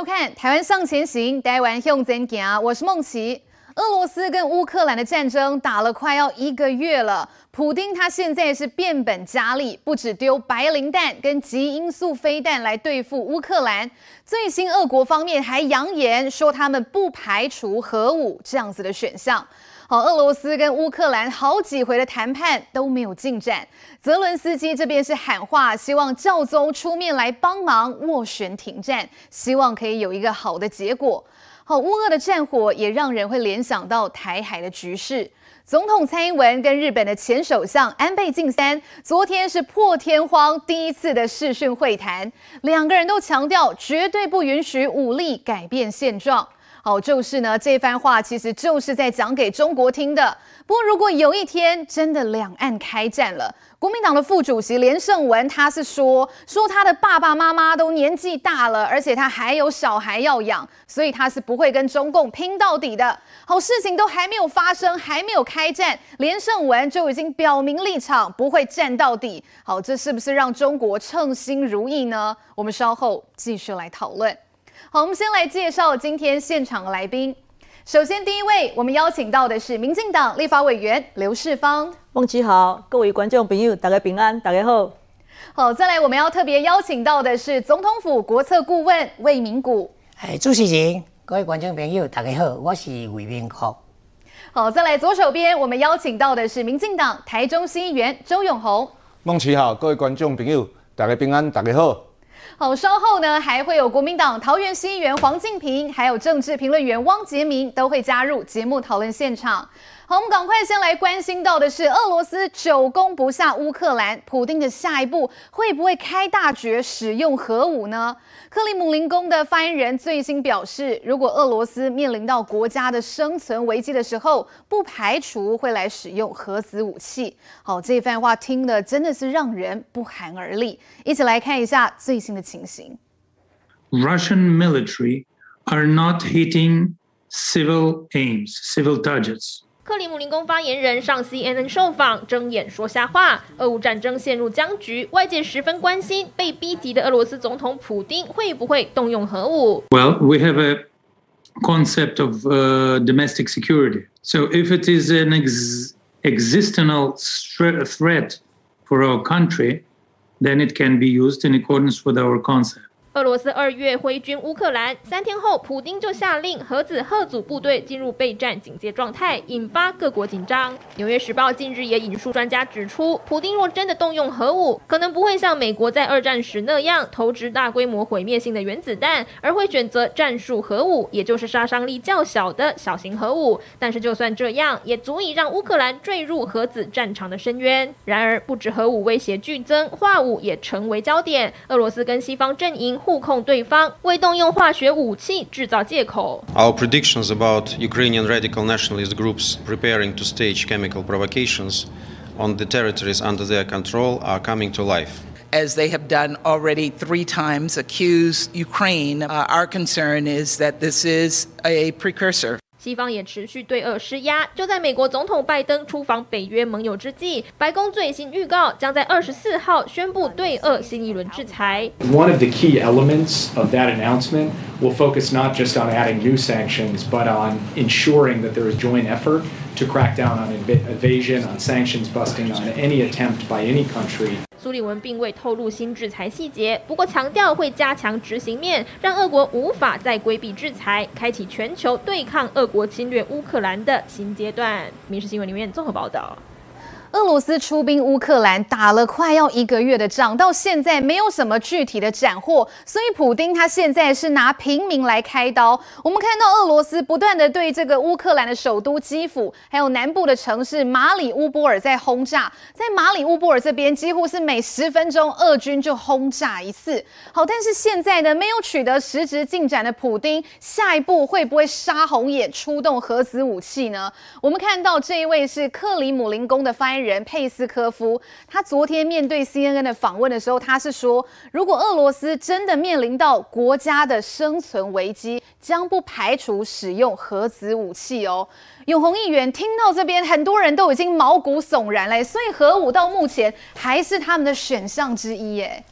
收看《台湾向前行》，台湾向前行，我是梦琪。俄罗斯跟乌克兰的战争打了快要一个月了，普丁他现在是变本加厉，不止丢白磷弹跟极音速飞弹来对付乌克兰，最新俄国方面还扬言说他们不排除核武这样子的选项。好，俄罗斯跟乌克兰好几回的谈判都没有进展。泽伦斯基这边是喊话，希望教宗出面来帮忙斡旋停战，希望可以有一个好的结果。好，乌俄的战火也让人会联想到台海的局势。总统蔡英文跟日本的前首相安倍晋三昨天是破天荒第一次的视讯会谈，两个人都强调绝对不允许武力改变现状。好，就是呢，这番话其实就是在讲给中国听的。不过，如果有一天真的两岸开战了，国民党的副主席连胜文他是说，说他的爸爸妈妈都年纪大了，而且他还有小孩要养，所以他是不会跟中共拼到底的。好，事情都还没有发生，还没有开战，连胜文就已经表明立场，不会战到底。好，这是不是让中国称心如意呢？我们稍后继续来讨论。好，我们先来介绍今天现场的来宾。首先，第一位，我们邀请到的是民进党立法委员刘世芳。孟琪好，各位观众朋友，大家平安，大家好。好，再来，我们要特别邀请到的是总统府国策顾问魏明谷。哎，主持人，各位观众朋友，大家好，我是魏明谷。好，再来左手边，我们邀请到的是民进党台中市议员周永红。孟琪好，各位观众朋友，大家平安，大家好。好，稍后呢还会有国民党桃园新议员黄敬平，还有政治评论员汪杰明都会加入节目讨论现场。好，我们赶快先来关心到的是，俄罗斯久攻不下乌克兰，普丁的下一步会不会开大绝使用核武呢？克里姆林宫的发言人最新表示，如果俄罗斯面临到国家的生存危机的时候，不排除会来使用核子武器。好，这番话听了真的是让人不寒而栗。一起来看一下最新的情形。Russian military are not hitting civil aims, civil targets. 克里姆林宫发言人上 CNN 受访，睁眼说瞎话。俄乌战争陷入僵局，外界十分关心被逼急的俄罗斯总统普丁会不会动用核武。Well, we have a concept of domestic security. So if it is an existential threat for our country, then it can be used in accordance with our concept. 俄罗斯二月挥军乌克兰，三天后，普丁就下令核子核组部队进入备战警戒状态，引发各国紧张。纽约时报近日也引述专家指出，普丁若真的动用核武，可能不会像美国在二战时那样投掷大规模毁灭性的原子弹，而会选择战术核武，也就是杀伤力较小的小型核武。但是就算这样，也足以让乌克兰坠入核子战场的深渊。然而，不止核武威胁剧增，化武也成为焦点。俄罗斯跟西方阵营。互控对方为动用化学武器制造借口。Our predictions about Ukrainian radical nationalist groups preparing to stage chemical provocations on the territories under their control are coming to life. As they have done already three times, accuse Ukraine. Uh, our concern is that this is a precursor. 西方也持续对俄施压。就在美国总统拜登出访北约盟友之际，白宫最新预告将在二十四号宣布对俄新一轮制裁。One of the key elements of that announcement will focus not just on adding new sanctions, but on ensuring that there is joint effort to crack down on evasion, on sanctions busting, on any attempt by any country. 苏利文并未透露新制裁细节，不过强调会加强执行面，让俄国无法再规避制裁，开启全球对抗俄国侵略乌克兰的新阶段。民视新闻里面综合报道。俄罗斯出兵乌克兰，打了快要一个月的仗，到现在没有什么具体的斩获，所以普丁他现在是拿平民来开刀。我们看到俄罗斯不断的对这个乌克兰的首都基辅，还有南部的城市马里乌波尔在轰炸。在马里乌波尔这边，几乎是每十分钟俄军就轰炸一次。好，但是现在呢，没有取得实质进展的普丁，下一步会不会杀红眼出动核子武器呢？我们看到这一位是克里姆林宫的发言人佩斯科夫，他昨天面对 CNN 的访问的时候，他是说，如果俄罗斯真的面临到国家的生存危机，将不排除使用核子武器哦。永红议员听到这边，很多人都已经毛骨悚然嘞，所以核武到目前还是他们的选项之一耶。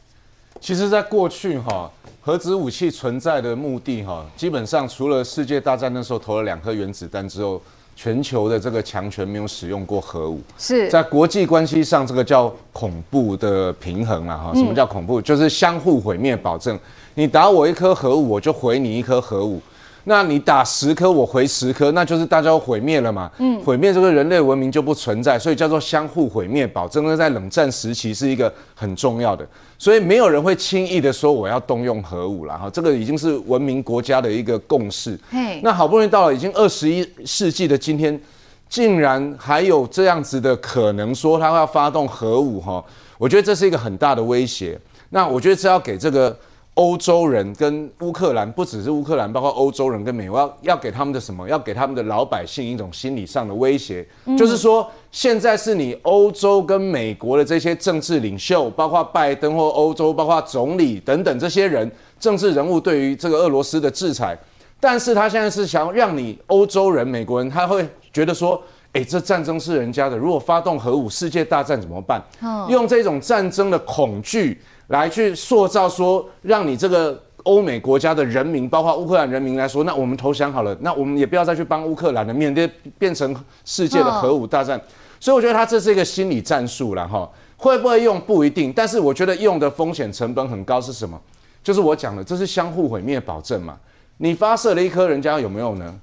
其实，在过去哈，核子武器存在的目的哈，基本上除了世界大战那时候投了两颗原子弹之后，全球的这个强权没有使用过核武。是在国际关系上，这个叫恐怖的平衡了哈。什么叫恐怖？就是相互毁灭保证。你打我一颗核武，我就毁你一颗核武。那你打十颗，我回十颗，那就是大家都毁灭了嘛？嗯，毁灭这个人类文明就不存在，所以叫做相互毁灭保证。呢在冷战时期是一个很重要的，所以没有人会轻易的说我要动用核武了哈。这个已经是文明国家的一个共识。嘿，那好不容易到了已经二十一世纪的今天，竟然还有这样子的可能说他要发动核武哈？我觉得这是一个很大的威胁。那我觉得这要给这个。欧洲人跟乌克兰，不只是乌克兰，包括欧洲人跟美国，要要给他们的什么？要给他们的老百姓一种心理上的威胁，嗯、就是说，现在是你欧洲跟美国的这些政治领袖，包括拜登或欧洲，包括总理等等这些人，政治人物对于这个俄罗斯的制裁，但是他现在是想让你欧洲人、美国人，他会觉得说，哎，这战争是人家的，如果发动核武，世界大战怎么办？哦、用这种战争的恐惧。来去塑造说，让你这个欧美国家的人民，包括乌克兰人民来说，那我们投降好了，那我们也不要再去帮乌克兰了，免得变成世界的核武大战。所以我觉得他这是一个心理战术了哈，会不会用不一定，但是我觉得用的风险成本很高是什么？就是我讲的，这是相互毁灭保证嘛。你发射了一颗，人家有没有呢？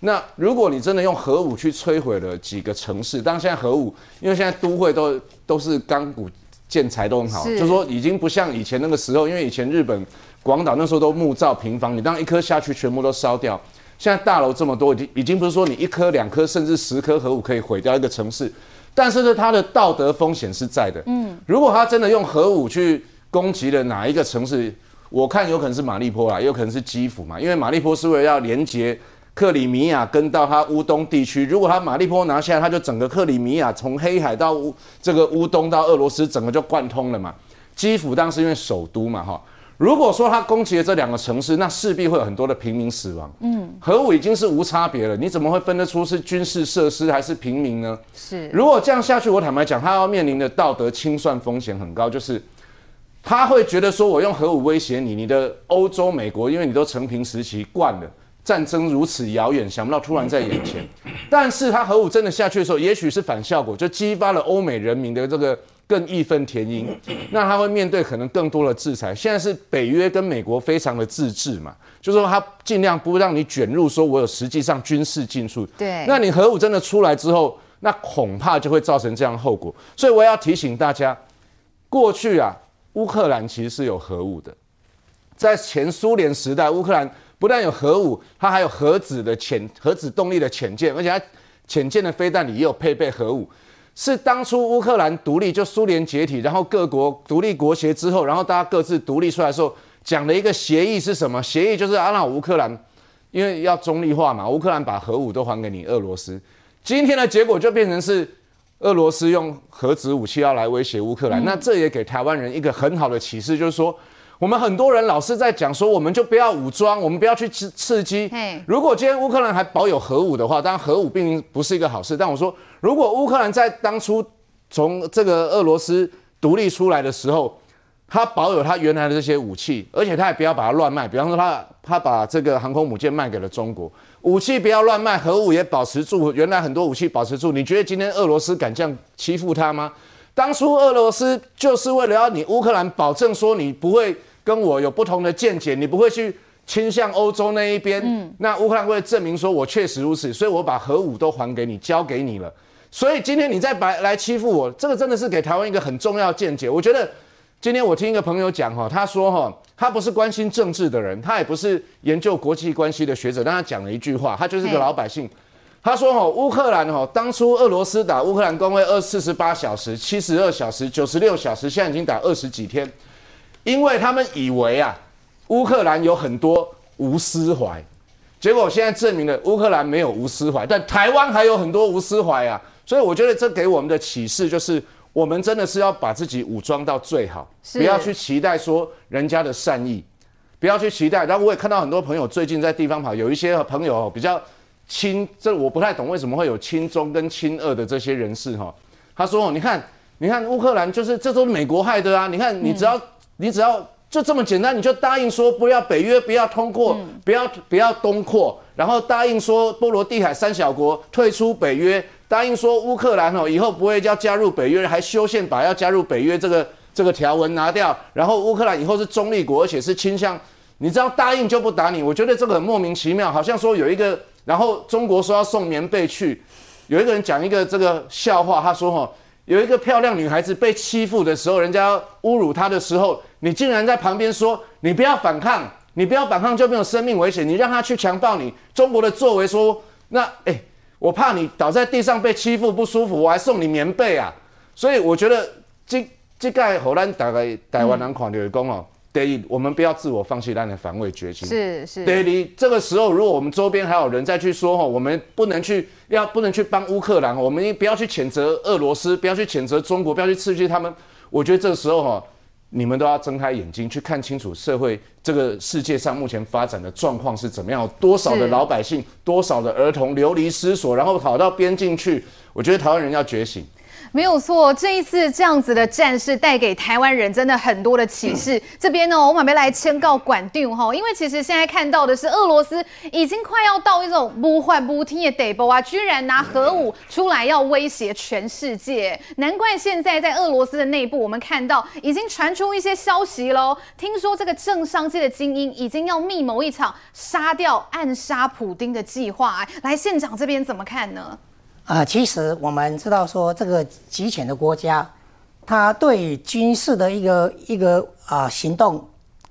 那如果你真的用核武去摧毁了几个城市，当然现在核武，因为现在都会都都是钢骨。建材都很好，是就是说已经不像以前那个时候，因为以前日本广岛那时候都木造平房，你当一颗下去全部都烧掉。现在大楼这么多，已经已经不是说你一颗两颗甚至十颗核武可以毁掉一个城市，但是呢，它的道德风险是在的。嗯，如果他真的用核武去攻击了哪一个城市，我看有可能是马利坡啦，也有可能是基辅嘛，因为马利坡是为了要连接。克里米亚跟到他乌东地区，如果他马利波拿下来，他就整个克里米亚从黑海到乌这个乌东到俄罗斯，整个就贯通了嘛。基辅当时因为首都嘛，哈，如果说他攻击了这两个城市，那势必会有很多的平民死亡。嗯，核武已经是无差别了，你怎么会分得出是军事设施还是平民呢？是，如果这样下去，我坦白讲，他要面临的道德清算风险很高，就是他会觉得说我用核武威胁你，你的欧洲、美国，因为你都承平时期惯了。战争如此遥远，想不到突然在眼前。但是他核武真的下去的时候，也许是反效果，就激发了欧美人民的这个更义愤填膺。那他会面对可能更多的制裁。现在是北约跟美国非常的自治嘛，就是说他尽量不让你卷入，说我有实际上军事进出。对，那你核武真的出来之后，那恐怕就会造成这样后果。所以我要提醒大家，过去啊，乌克兰其实是有核武的，在前苏联时代，乌克兰。不但有核武，它还有核子的潜核子动力的潜舰，而且它潜舰的飞弹里也有配备核武。是当初乌克兰独立，就苏联解体，然后各国独立国协之后，然后大家各自独立出来的时候，讲的一个协议是什么？协议就是啊，那乌克兰因为要中立化嘛，乌克兰把核武都还给你俄罗斯。今天的结果就变成是俄罗斯用核子武器要来威胁乌克兰，嗯、那这也给台湾人一个很好的启示，就是说。我们很多人老是在讲说，我们就不要武装，我们不要去刺刺激。如果今天乌克兰还保有核武的话，当然核武并不是一个好事。但我说，如果乌克兰在当初从这个俄罗斯独立出来的时候，他保有他原来的这些武器，而且他也不要把它乱卖。比方说他，他他把这个航空母舰卖给了中国，武器不要乱卖，核武也保持住，原来很多武器保持住。你觉得今天俄罗斯敢这样欺负他吗？当初俄罗斯就是为了要你乌克兰保证说你不会跟我有不同的见解，你不会去倾向欧洲那一边。嗯，那乌克兰会证明说我确实如此，所以我把核武都还给你，交给你了。所以今天你再来来欺负我，这个真的是给台湾一个很重要的见解。我觉得今天我听一个朋友讲哈，他说哈，他不是关心政治的人，他也不是研究国际关系的学者，但他讲了一句话，他就是个老百姓。他说：“哦，乌克兰哦，当初俄罗斯打乌克兰，工位二四十八小时、七十二小时、九十六小时，现在已经打二十几天，因为他们以为啊，乌克兰有很多无私怀，结果现在证明了乌克兰没有无私怀，但台湾还有很多无私怀啊。所以我觉得这给我们的启示就是，我们真的是要把自己武装到最好，不要去期待说人家的善意，不要去期待。然后我也看到很多朋友最近在地方跑，有一些朋友比较。”亲，这我不太懂为什么会有亲中跟亲俄的这些人士哈。他说：“你看，你看乌克兰就是这都是美国害的啊！你看，你只要、嗯、你只要就这么简单，你就答应说不要北约，不要通过，嗯、不要不要东扩，然后答应说波罗的海三小国退出北约，答应说乌克兰哦以后不会要加入北约，还修宪把要加入北约这个这个条文拿掉，然后乌克兰以后是中立国，而且是倾向，你知道答应就不打你，我觉得这个很莫名其妙，好像说有一个，然后中国说要送棉被去，有一个人讲一个这个笑话，他说哈。有一个漂亮女孩子被欺负的时候，人家侮辱她的时候，你竟然在旁边说：“你不要反抗，你不要反抗就没有生命危险。”你让她去强暴你。中国的作为说：“那哎、我怕你倒在地上被欺负不舒服，我还送你棉被啊。”所以我觉得这这个荷兰大概台湾人看就是讲哦。第一，我们不要自我放弃，让人防卫决心。是是。第二，这个时候如果我们周边还有人再去说哈，我们不能去要不能去帮乌克兰，我们不要去谴责俄罗斯，不要去谴责中国，不要去刺激他们。我觉得这个时候哈，你们都要睁开眼睛去看清楚社会这个世界上目前发展的状况是怎么样，多少的老百姓，多少的儿童流离失所，然后跑到边境去。我觉得台湾人要觉醒。没有错，这一次这样子的战事带给台湾人真的很多的启示。这边呢，我们没来签告管定哈，因为其实现在看到的是俄罗斯已经快要到一种不换不听的地步啊，居然拿核武出来要威胁全世界。难怪现在在俄罗斯的内部，我们看到已经传出一些消息喽，听说这个政商界的精英已经要密谋一场杀掉、暗杀普丁的计划。来，县长这边怎么看呢？啊、呃，其实我们知道说，这个极权的国家，它对军事的一个一个啊、呃、行动，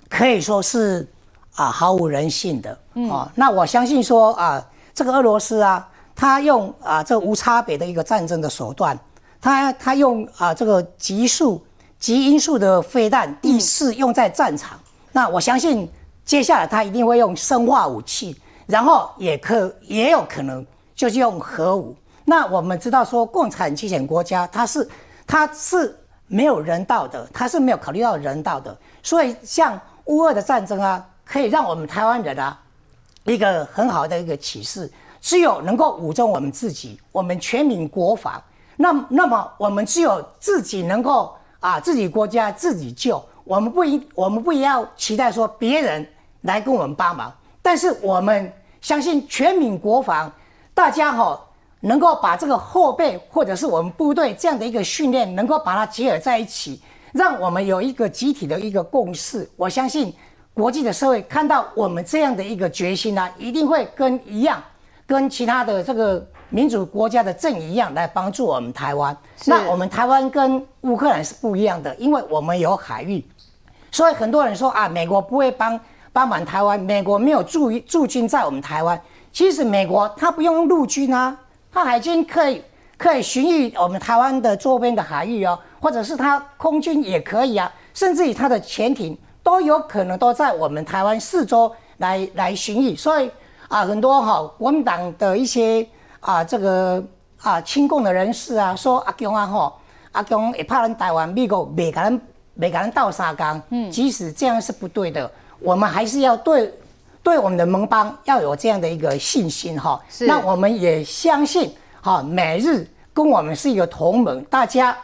可以说是啊、呃、毫无人性的。嗯、哦，那我相信说啊、呃，这个俄罗斯啊，他用啊、呃、这无差别的一个战争的手段，他他用啊、呃、这个极速极音速的飞弹，第四用在战场。嗯、那我相信接下来他一定会用生化武器，然后也可也有可能就是用核武。那我们知道说，共产极权国家它是它是没有人道的，它是没有考虑到人道的。所以像乌俄的战争啊，可以让我们台湾人啊一个很好的一个启示：只有能够武装我们自己，我们全民国防，那那么我们只有自己能够啊自己国家自己救。我们不一我们不要期待说别人来跟我们帮忙，但是我们相信全民国防，大家好。能够把这个后备或者是我们部队这样的一个训练，能够把它结合在一起，让我们有一个集体的一个共识。我相信国际的社会看到我们这样的一个决心呢、啊，一定会跟一样，跟其他的这个民主国家的阵营一样来帮助我们台湾。那我们台湾跟乌克兰是不一样的，因为我们有海域，所以很多人说啊，美国不会帮帮忙台湾，美国没有驻驻军在我们台湾。其实美国它不用陆军啊。它海军可以可以巡弋我们台湾的周边的海域哦，或者是他空军也可以啊，甚至于他的潜艇都有可能都在我们台湾四周来来巡弋。所以啊，很多哈国民党的一些啊这个啊亲共的人士啊说阿共啊哈阿共也怕人台湾美国每个人每个人倒沙缸，嗯，即使这样是不对的，我们还是要对。对我们的盟邦要有这样的一个信心哈，那我们也相信哈，美日跟我们是一个同盟，大家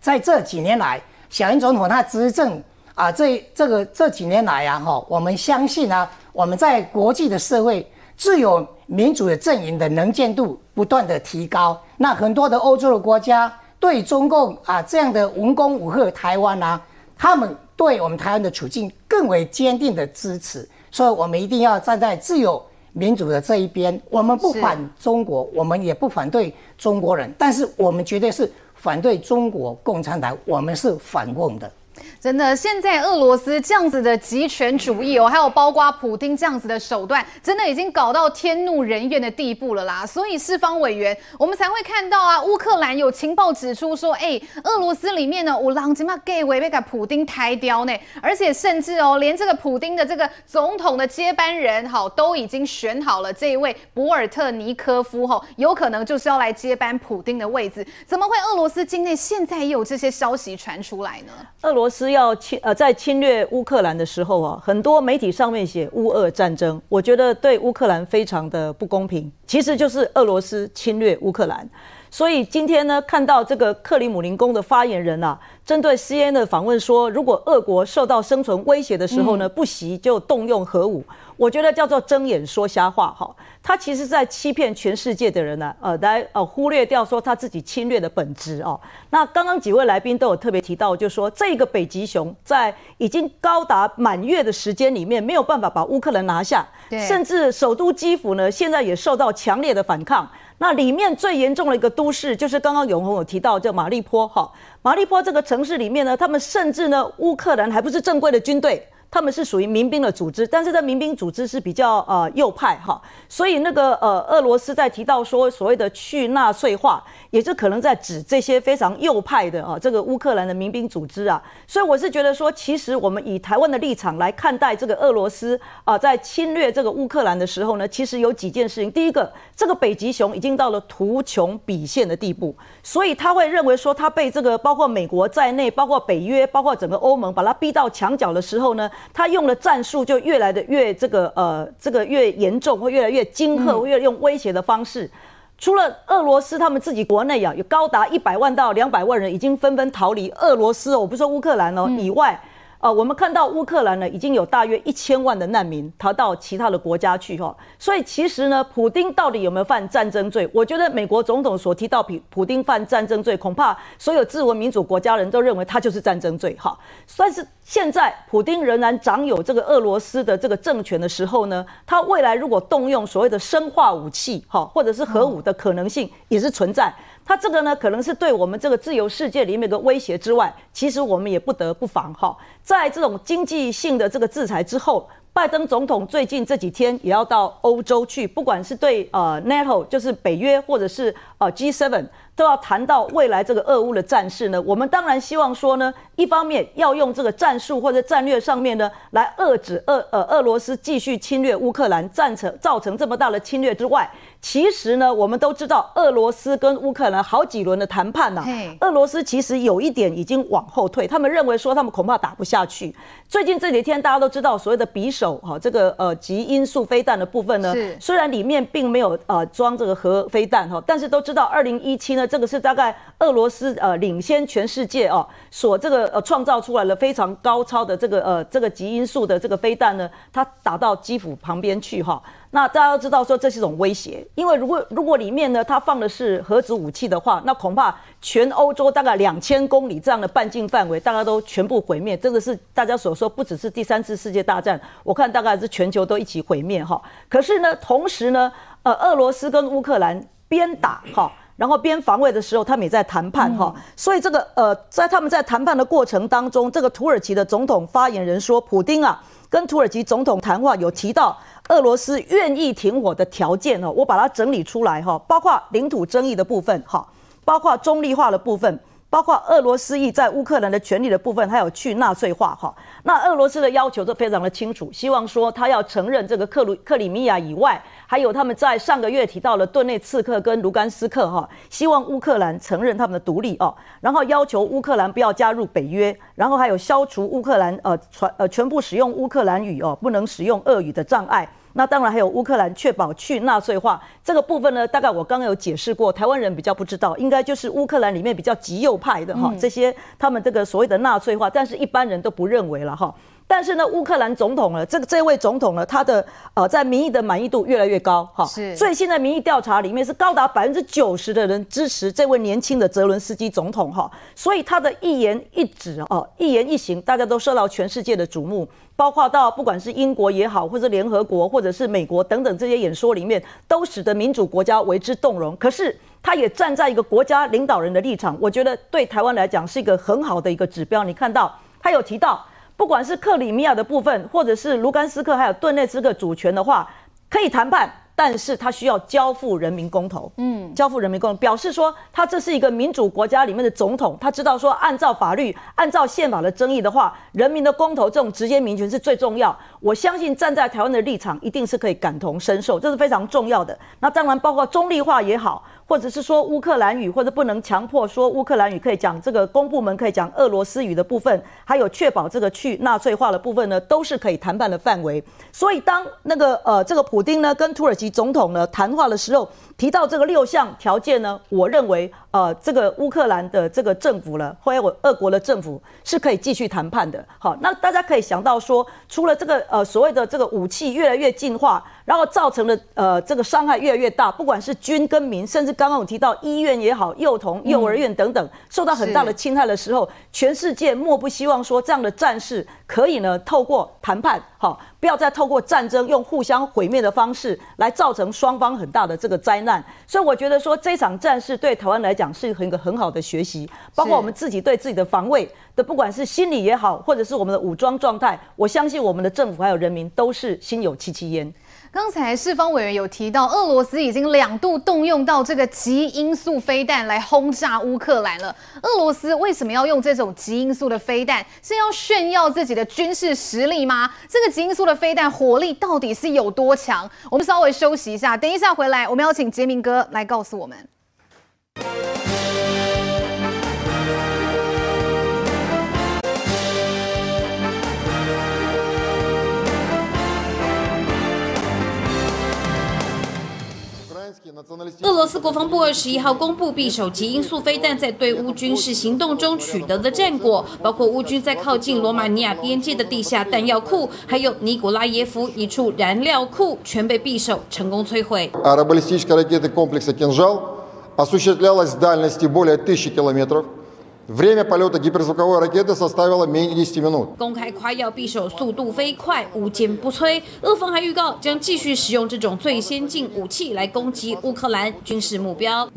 在这几年来，小英总统他执政啊，这这个这几年来啊哈，我们相信啊，我们在国际的社会，自由民主的阵营的能见度不断的提高，那很多的欧洲的国家对中共啊这样的文攻武吓台湾啊，他们对我们台湾的处境更为坚定的支持。所以，我们一定要站在自由民主的这一边。我们不反中国，我们也不反对中国人，但是我们绝对是反对中国共产党，我们是反共的。真的，现在俄罗斯这样子的极权主义哦，还有包括普丁这样子的手段，真的已经搞到天怒人怨的地步了啦。所以，四方委员，我们才会看到啊，乌克兰有情报指出说，哎、俄罗斯里面呢，有人他妈给维被给普丁抬掉呢，而且甚至哦，连这个普丁的这个总统的接班人，好，都已经选好了这一位博尔特尼科夫，哈，有可能就是要来接班普丁的位置。怎么会俄罗斯境内现在也有这些消息传出来呢？俄罗斯。要侵呃，在侵略乌克兰的时候啊，很多媒体上面写乌俄战争，我觉得对乌克兰非常的不公平，其实就是俄罗斯侵略乌克兰。所以今天呢，看到这个克里姆林宫的发言人啊，针对 CNN 的访问说，如果俄国受到生存威胁的时候呢，不惜就动用核武，我觉得叫做睁眼说瞎话哈。他其实在欺骗全世界的人呢、啊，呃，来呃忽略掉说他自己侵略的本质哦。那刚刚几位来宾都有特别提到，就是说这个北极熊在已经高达满月的时间里面，没有办法把乌克兰拿下，甚至首都基辅呢，现在也受到强烈的反抗。那里面最严重的一个都市，就是刚刚永红有提到叫马利坡哈，马利坡这个城市里面呢，他们甚至呢，乌克兰还不是正规的军队。他们是属于民兵的组织，但是这民兵组织是比较呃右派哈，所以那个呃俄罗斯在提到说所谓的去纳粹化，也是可能在指这些非常右派的啊这个乌克兰的民兵组织啊，所以我是觉得说，其实我们以台湾的立场来看待这个俄罗斯啊在侵略这个乌克兰的时候呢，其实有几件事情，第一个，这个北极熊已经到了图穷匕现的地步，所以他会认为说他被这个包括美国在内，包括北约，包括整个欧盟把他逼到墙角的时候呢。他用的战术就越来的越这个呃，这个越严重，会越来越惊吓，会越来越用威胁的方式。除了俄罗斯，他们自己国内啊，有高达一百万到两百万人已经纷纷逃离俄罗斯，我不说乌克兰哦以外。呃，我们看到乌克兰呢，已经有大约一千万的难民逃到其他的国家去哈，所以其实呢，普丁到底有没有犯战争罪？我觉得美国总统所提到普普丁犯战争罪，恐怕所有自由民主国家人都认为他就是战争罪哈。但是现在普丁仍然掌有这个俄罗斯的这个政权的时候呢，他未来如果动用所谓的生化武器哈，或者是核武的可能性也是存在。它这个呢，可能是对我们这个自由世界里面的威胁之外，其实我们也不得不防哈。在这种经济性的这个制裁之后，拜登总统最近这几天也要到欧洲去，不管是对呃 NATO，就是北约，或者是呃 G7。都要谈到未来这个俄乌的战事呢，我们当然希望说呢，一方面要用这个战术或者战略上面呢，来遏制俄呃俄罗斯继续侵略乌克兰，战成造成这么大的侵略之外，其实呢，我们都知道俄罗斯跟乌克兰好几轮的谈判呐、啊，俄罗斯其实有一点已经往后退，他们认为说他们恐怕打不下去。最近这几天大家都知道所谓的匕首哈，这个呃极音速飞弹的部分呢，虽然里面并没有呃装这个核飞弹哈，但是都知道二零一七呢。这个是大概俄罗斯呃领先全世界哦，所这个呃创造出来了非常高超的这个呃这个极音速的这个飞弹呢，它打到基辅旁边去哈。那大家都知道说这是一种威胁，因为如果如果里面呢它放的是核子武器的话，那恐怕全欧洲大概两千公里这样的半径范围，大家都全部毁灭。这个是大家所说不只是第三次世界大战，我看大概是全球都一起毁灭哈。可是呢，同时呢，呃，俄罗斯跟乌克兰边打哈。然后边防卫的时候，他们也在谈判哈，所以这个呃，在他们在谈判的过程当中，这个土耳其的总统发言人说，普丁啊跟土耳其总统谈话有提到俄罗斯愿意停火的条件哦，我把它整理出来哈，包括领土争议的部分哈，包括中立化的部分。包括俄罗斯裔在乌克兰的权利的部分，还有去纳粹化哈。那俄罗斯的要求都非常的清楚，希望说他要承认这个克鲁克里米亚以外，还有他们在上个月提到了顿内茨克跟卢甘斯克哈，希望乌克兰承认他们的独立哦，然后要求乌克兰不要加入北约，然后还有消除乌克兰呃传呃全部使用乌克兰语哦，不能使用俄语的障碍。那当然还有乌克兰确保去纳粹化这个部分呢，大概我刚刚有解释过，台湾人比较不知道，应该就是乌克兰里面比较极右派的哈，这些他们这个所谓的纳粹化，但是一般人都不认为了哈。但是呢，乌克兰总统呢，这个这位总统呢，他的呃在民意的满意度越来越高哈，是，所以现在民意调查里面是高达百分之九十的人支持这位年轻的泽伦斯基总统哈，所以他的一言一指哦，一言一行，大家都受到全世界的瞩目，包括到不管是英国也好，或者联合国，或者是美国等等这些演说里面，都使得民主国家为之动容。可是他也站在一个国家领导人的立场，我觉得对台湾来讲是一个很好的一个指标。你看到他有提到。不管是克里米亚的部分，或者是卢甘斯克还有顿内茨克主权的话，可以谈判，但是他需要交付人民公投。嗯，交付人民公投，表示说他这是一个民主国家里面的总统，他知道说按照法律、按照宪法的争议的话，人民的公投这种直接民权是最重要。我相信站在台湾的立场，一定是可以感同身受，这是非常重要的。那当然包括中立化也好。或者是说乌克兰语，或者不能强迫说乌克兰语可以讲这个公部门可以讲俄罗斯语的部分，还有确保这个去纳粹化的部分呢，都是可以谈判的范围。所以当那个呃这个普丁呢跟土耳其总统呢谈话的时候，提到这个六项条件呢，我认为呃这个乌克兰的这个政府呢，或者俄国的政府是可以继续谈判的。好，那大家可以想到说，除了这个呃所谓的这个武器越来越进化，然后造成的呃这个伤害越来越大，不管是军跟民，甚至刚刚我提到医院也好，幼童、幼儿园等等受到很大的侵害的时候，全世界莫不希望说这样的战事可以呢透过谈判，好，不要再透过战争用互相毁灭的方式来造成双方很大的这个灾难。所以我觉得说这场战事对台湾来讲是一个很好的学习，包括我们自己对自己的防卫的，不管是心理也好，或者是我们的武装状态，我相信我们的政府还有人民都是心有戚戚焉。刚才世芳委员有提到，俄罗斯已经两度动用到这个极音速飞弹来轰炸乌克兰了。俄罗斯为什么要用这种极音速的飞弹？是要炫耀自己的军事实力吗？这个极音速的飞弹火力到底是有多强？我们稍微休息一下，等一下回来，我们要请杰明哥来告诉我们。俄罗斯国防部二十一号公布匕首级音速飞弹在对乌军事行动中取得的战果，包括乌军在靠近罗马尼亚边界的地下弹药库，还有尼古拉耶夫一处燃料库，全被匕首成功摧毁。公开夸耀匕首速度飞快，无坚不摧。俄方还预告将继续使用这种最先进武器来攻击乌克兰军事目标。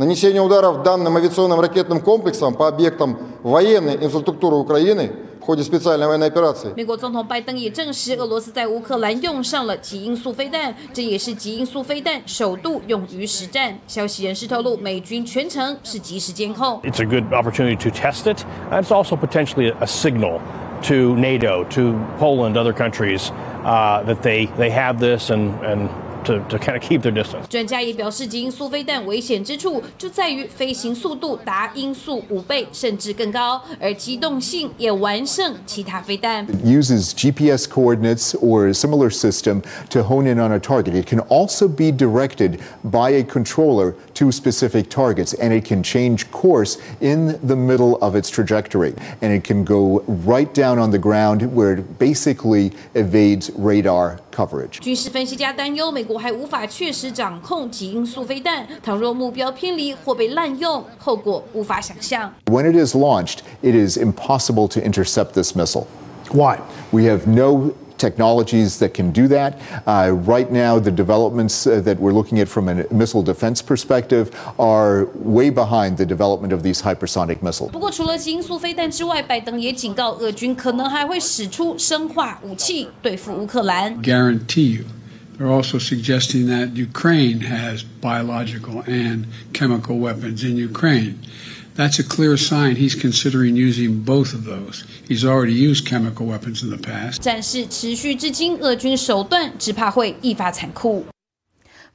美国总统拜登也证实，俄罗斯在乌克兰用上了极音速飞弹，这也是极音速飞弹首度用于实战。消息人士透露，美军全程是及时监控。It's a good opportunity to test it, and it's also potentially a signal to NATO, to Poland, other countries, uh, that they they have this and and. To, to kind of keep their distance. 专家也表示，极音速飞弹危险之处就在于飞行速度达音速五倍甚至更高，而机动性也完胜其他飞弹。It uses GPS coordinates or a similar system to hone in on a target. It can also be directed by a controller to specific targets, and it can change course in the middle of its trajectory. And it can go right down on the ground where it basically evades radar coverage. 军事分析家担忧，美国还无法确实掌控极音速飞弹，倘若目标偏离或被滥用，后果无法想象。When it is launched, it is impossible to intercept this missile. Why? We have no technologies that can do that. Uh, right now, the developments uh, that we're looking at from a missile defense perspective are way behind the development of these hypersonic missiles. 不过，除了极音速飞弹之外，拜登也警告俄军可能还会使出生化武器对付乌克兰。Guarantee you. They're also suggesting that Ukraine has biological and chemical weapons in Ukraine. That's a clear sign he's considering using both of those. He's already used chemical weapons in the past. 战事持续至今，俄军手段只怕会愈发残酷。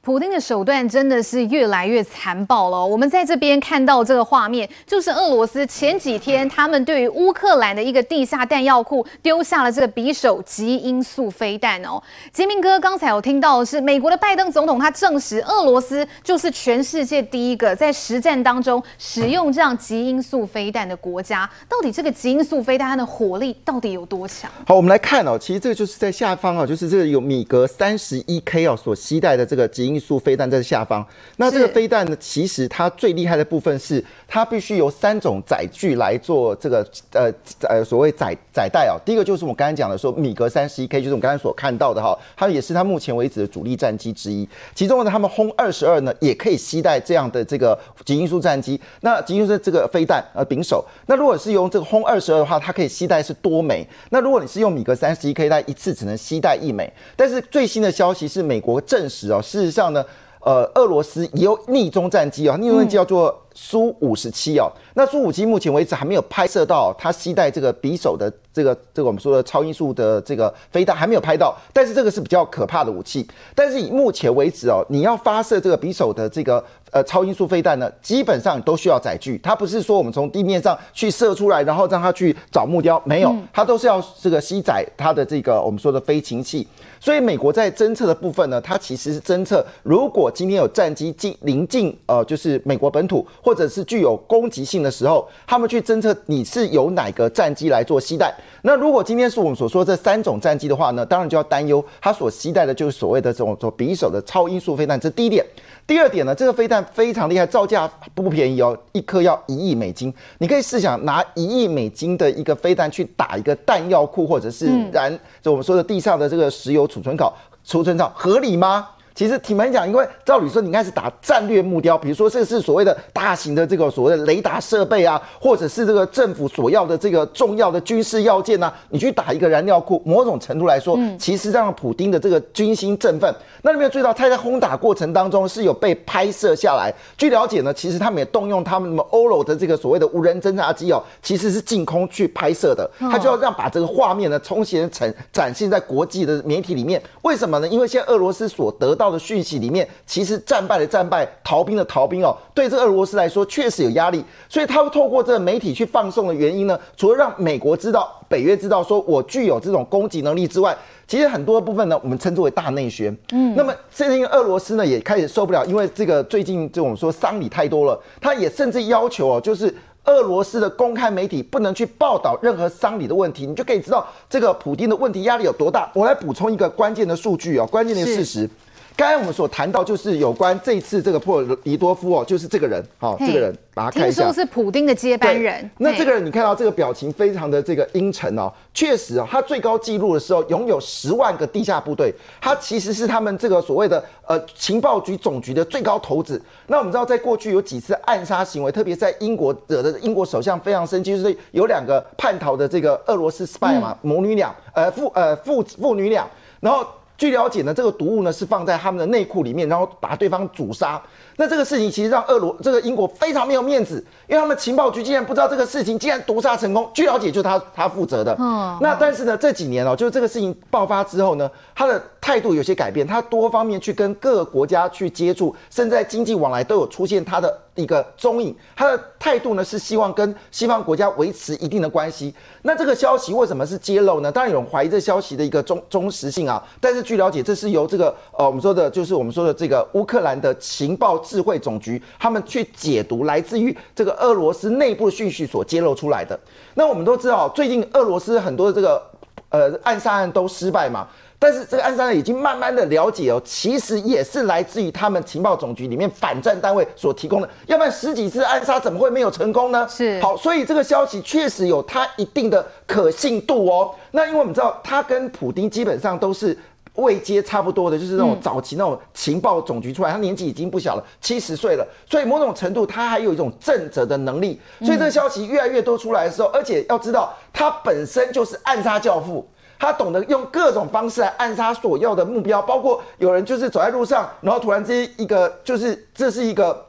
普丁的手段真的是越来越残暴了。我们在这边看到这个画面，就是俄罗斯前几天他们对于乌克兰的一个地下弹药库丢下了这个匕首极音速飞弹哦。杰明哥刚才有听到的是美国的拜登总统，他证实俄罗斯就是全世界第一个在实战当中使用这样极音速飞弹的国家。到底这个极音速飞弹它的火力到底有多强？好，我们来看哦，其实这个就是在下方啊，就是这个有米格三十一 K 哦所携带的这个极音。速飞弹在下方，那这个飞弹呢？其实它最厉害的部分是，它必须由三种载具来做这个呃呃所谓载载带哦。第一个就是我刚才讲的说米格三十一 K，就是我们刚才所看到的哈，它也是它目前为止的主力战机之一。其中呢，他们轰二十二呢也可以携带这样的这个极音速战机。那极音速这个飞弹呃丙首，那如果是用这个轰二十二的话，它可以携带是多枚。那如果你是用米格三十一 K，它一次只能携带一枚。但是最新的消息是美国证实哦，事实上呢。呃，俄罗斯也有逆中战机啊，逆中战机叫做苏五十七哦。那苏五七目前为止还没有拍摄到它携带这个匕首的这个这个我们说的超音速的这个飞弹还没有拍到，但是这个是比较可怕的武器。但是以目前为止哦，你要发射这个匕首的这个。呃超音速飞弹呢，基本上都需要载具，它不是说我们从地面上去射出来，然后让它去找目标，没有，它都是要这个吸载它的这个我们说的飞行器。所以美国在侦测的部分呢，它其实是侦测，如果今天有战机近临近呃，就是美国本土或者是具有攻击性的时候，他们去侦测你是由哪个战机来做携带。那如果今天是我们所说这三种战机的话呢，当然就要担忧它所携带的就是所谓的这种做匕首的超音速飞弹，这第一点。第二点呢，这个飞弹非常厉害，造价不便宜哦，一颗要一亿美金。你可以试想拿一亿美金的一个飞弹去打一个弹药库，或者是燃，就我们说的地上的这个石油储存口、储存槽，合理吗？其实挺难讲，因为照理说你应该是打战略目标，比如说这是所谓的大型的这个所谓的雷达设备啊，或者是这个政府所要的这个重要的军事要件啊，你去打一个燃料库，某种程度来说，其实让普丁的这个军心振奋。那你没有注意到他在轰打过程当中是有被拍摄下来？据了解呢，其实他们也动用他们什么欧罗的这个所谓的无人侦察机哦，其实是净空去拍摄的，他就要让把这个画面呢充分呈展现在国际的媒体里面。为什么呢？因为现在俄罗斯所得到的讯息里面，其实战败的战败，逃兵的逃兵哦，对这个俄罗斯来说确实有压力，所以他会透过这个媒体去放送的原因呢，除了让美国知道、北约知道说我具有这种攻击能力之外，其实很多部分呢，我们称之为大内宣。嗯，那么现在因为俄罗斯呢也开始受不了，因为这个最近这种说丧礼太多了，他也甚至要求哦，就是俄罗斯的公开媒体不能去报道任何丧礼的问题，你就可以知道这个普丁的问题压力有多大。我来补充一个关键的数据哦，关键的事实。刚才我们所谈到，就是有关这次这个波尔尼多夫哦，就是这个人，好，这个人，把他看一下。听说是普丁的接班人。那这个人，你看到这个表情非常的这个阴沉哦，确实哦，他最高纪录的时候拥有十万个地下部队，他其实是他们这个所谓的呃情报局总局的最高头子。那我们知道，在过去有几次暗杀行为，特别在英国惹的英国首相非常生气，就是有两个叛逃的这个俄罗斯 spy 嘛，母女俩，呃父呃父父女俩，然后。据了解呢，这个毒物呢是放在他们的内裤里面，然后把对方煮杀。那这个事情其实让俄罗这个英国非常没有面子，因为他们情报局竟然不知道这个事情，竟然毒杀成功。据了解，就是他他负责的。嗯。那但是呢，这几年哦，就是这个事情爆发之后呢，他的态度有些改变，他多方面去跟各个国家去接触，甚至在经济往来都有出现他的。一个踪影，他的态度呢是希望跟西方国家维持一定的关系。那这个消息为什么是揭露呢？当然有人怀疑这消息的一个忠忠实性啊。但是据了解，这是由这个呃我们说的，就是我们说的这个乌克兰的情报智慧总局，他们去解读来自于这个俄罗斯内部的讯息所揭露出来的。那我们都知道，最近俄罗斯很多的这个呃暗杀案都失败嘛。但是这个暗杀呢已经慢慢的了解哦，其实也是来自于他们情报总局里面反战单位所提供的，要不然十几次暗杀怎么会没有成功呢？是好，所以这个消息确实有它一定的可信度哦。那因为我们知道，他跟普丁基本上都是位阶差不多的，就是那种早期那种情报总局出来，他年纪已经不小了，七十岁了，所以某种程度他还有一种震慑的能力。所以这个消息越来越多出来的时候，而且要知道，他本身就是暗杀教父。他懂得用各种方式来暗杀所要的目标，包括有人就是走在路上，然后突然之间一个就是这是一个。